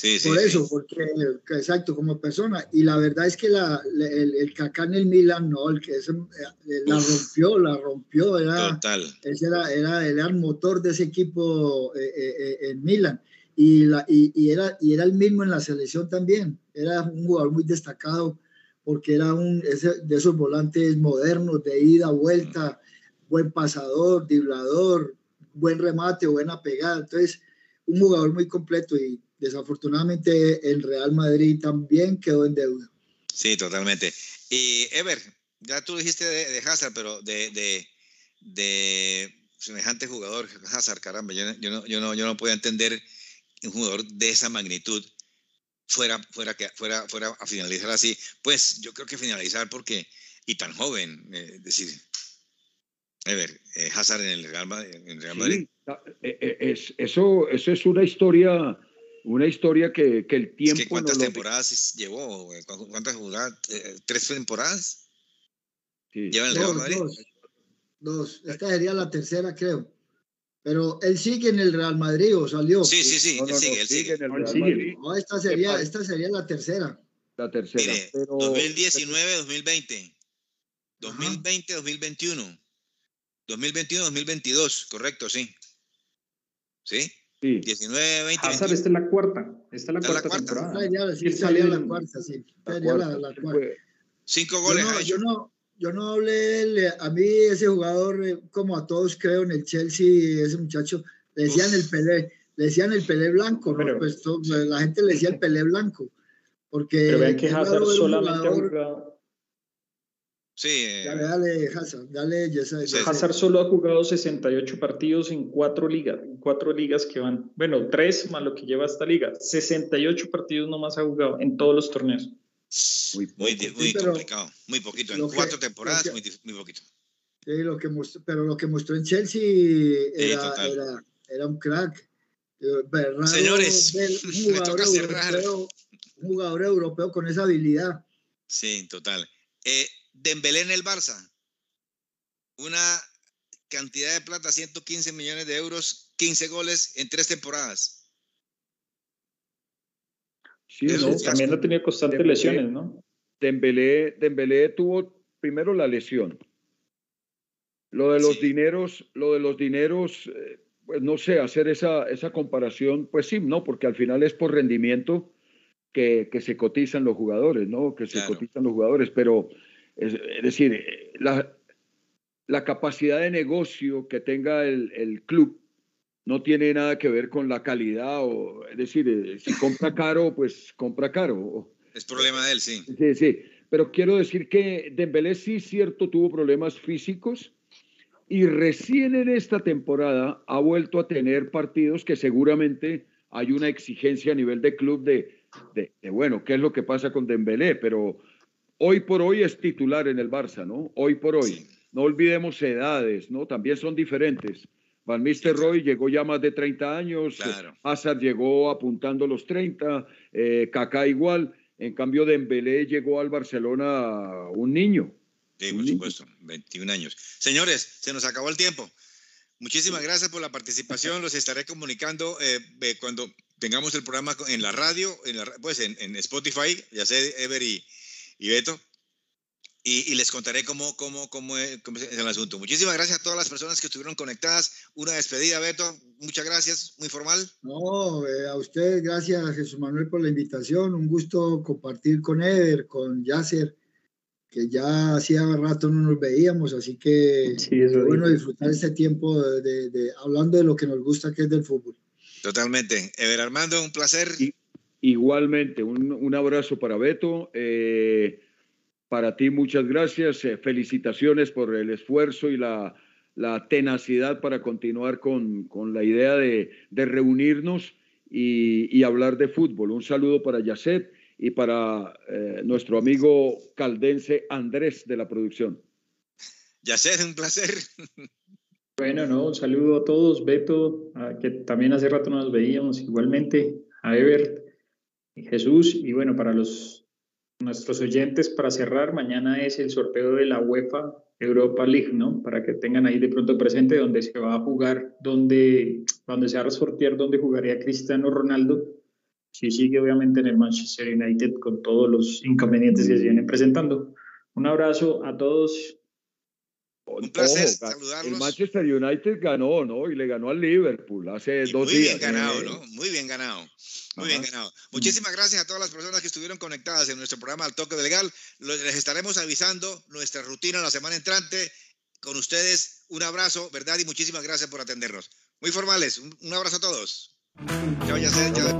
Sí, sí, por eso, sí. porque exacto, como persona. Y la verdad es que la, el, el Kaká en el Milan, no, el que es, la Uf, rompió, la rompió, era, total. Ese era, era, era, el motor de ese equipo eh, eh, en Milan. Y, la, y, y, era, y era el mismo en la selección también. Era un jugador muy destacado porque era un ese, de esos volantes modernos, de ida, vuelta, buen pasador, driblador, buen remate, buena pegada. Entonces, un jugador muy completo y desafortunadamente el Real Madrid también quedó en deuda. Sí, totalmente. Y Ever, ya tú dijiste de, de Hazard, pero de, de, de, semejante jugador, Hazard, caramba, yo, yo, no, yo, no, yo no podía entender un jugador de esa magnitud fuera, fuera, que, fuera, fuera a finalizar así. Pues yo creo que finalizar porque, y tan joven, eh, es decir, Ever, eh, Hazard en el Real Madrid. En el Real Madrid. Sí, es, eso, eso es una historia una historia que, que el tiempo. Es que ¿Cuántas no temporadas lo... llevó? ¿Cuántas jugadas? ¿Tres temporadas? Sí. ¿Lleva el Real Madrid? Dos, dos. Esta sería la tercera, creo. Pero él sigue en el Real Madrid o salió. Sí, sí, sí, no, no, él sigue, no, él sigue. En el Real Madrid. No, esta sería, esta sería la tercera. La tercera. Mire, pero... 2019, 2020. 2020, 2021. 2021, 2022, correcto, sí. ¿Sí? Sí. 19, 20, Hazard, 21. esta es la cuarta. Esta es la, cuarta, la cuarta. temporada. Esta sería, Y él sería salió la cuarta, sí. La Sería la, cuarta. la. Cinco Yo goles ha no, hecho. yo no, yo no hablé, le- a mí ese jugador, eh, como a todos creo en el Chelsea, ese muchacho, le decían Uf. el Pelé, le decían el Pelé blanco, ¿no? Pero- Pues to- la gente le decía el Pelé blanco, porque Pero vean que Hazard solamente ha jugador- jugado. Sí, Dale, dale, Hazard, dale, ya sabes. Sí. Hazard solo ha jugado 68 partidos en cuatro ligas, en cuatro ligas que van, bueno, tres más lo que lleva esta liga. 68 partidos nomás ha jugado en todos los torneos. Muy muy, muy Sí, complicado. Muy poquito. En lo que- cuatro temporadas, muy, que- dif- muy poquito. Sí, lo que mostró, pero lo que mostró en Chelsea era, era, era un crack. Raro Señores, un me jugador, toca cerrar. europeo, un jugador europeo con esa habilidad. Sí, total. Eh, Dembélé en el Barça. Una cantidad de plata, 115 millones de euros, 15 goles en tres temporadas. Sí, no, También ha tenido constantes Dembélé. lesiones, ¿no? Dembélé, Dembélé tuvo primero la lesión. Lo de los Sí. dineros, lo de los dineros, eh, pues no sé, hacer esa, esa comparación, pues sí, no, porque al final es por rendimiento que, que se cotizan los jugadores, ¿no? Que se Claro. cotizan los jugadores, pero es, es decir, la, la capacidad de negocio que tenga el, el club no tiene nada que ver con la calidad, o es decir, eh, si compra caro, pues compra caro. Es problema de él, sí. Sí, sí, pero quiero decir que Dembélé sí cierto tuvo problemas físicos y recién en esta temporada ha vuelto a tener partidos que seguramente hay una exigencia a nivel de club de, de, de, bueno, ¿qué es lo que pasa con Dembélé? Pero hoy por hoy es titular en el Barça, ¿no? Hoy por hoy. No olvidemos edades, ¿no? También son diferentes. Van Roy llegó ya más de 30 años, Claro. Hazard llegó apuntando los 30, eh, Kaká igual. En cambio, Dembélé llegó al Barcelona un niño. Sí, por supuesto, 21 años. Señores, se nos acabó el tiempo. Muchísimas gracias por la participación. Los estaré comunicando eh, eh, cuando tengamos el programa en la radio, en la, pues en, en Spotify, ya sé, Ever y, y Beto. Y, y, les contaré cómo, cómo, cómo, es, cómo, es, el asunto. Muchísimas gracias a todas las personas que estuvieron conectadas. Una despedida, Beto. Muchas gracias. Muy formal. No, eh, a usted, gracias, Jesús Manuel, por la invitación. Un gusto compartir con Eder, con Yasser, que ya hacía rato no nos veíamos, así que sí, es bueno disfrutar este tiempo de, de, de, hablando de lo que nos gusta, que es del fútbol. Totalmente. Ever Armando, un placer. Y, igualmente, un, un, abrazo para Beto. Eh, para ti, muchas gracias. Eh, felicitaciones por el esfuerzo y la, la tenacidad para continuar con, con la idea de, de reunirnos y, y, hablar de fútbol. Un saludo para Yacet y para eh, nuestro amigo caldense Andrés de la producción. Yacet, un placer. Bueno, no, un saludo a todos, Beto, a, que también hace rato nos veíamos, igualmente a Ebert, Jesús, y bueno, para los nuestros oyentes, para cerrar, mañana es el sorteo de la UEFA Europa League, ¿no? Para que tengan ahí de pronto presente donde se va a jugar, donde, donde se va a sortear, donde jugaría Cristiano Ronaldo. Si sigue obviamente en el Manchester United con todos los inconvenientes que se vienen presentando. Un abrazo a todos. Un placer Ojo, saludarlos. El Manchester United ganó, ¿no? Y le ganó al Liverpool hace y dos muy días. Muy bien ganado, ¿no? Muy bien ganado. Muy Ajá. bien ganado. Muchísimas gracias a todas las personas que estuvieron conectadas en nuestro programa Al Toque del Gal. Les estaremos avisando nuestra rutina la semana entrante. Con ustedes, un abrazo, ¿verdad? Y muchísimas gracias por atendernos. Muy formales. Un, un abrazo a todos. Chao, ya sé, ya.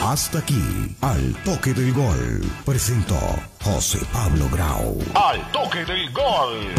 Hasta aquí, Al Toque del Gol. Presentó José Pablo Grau. Al Toque del Gol.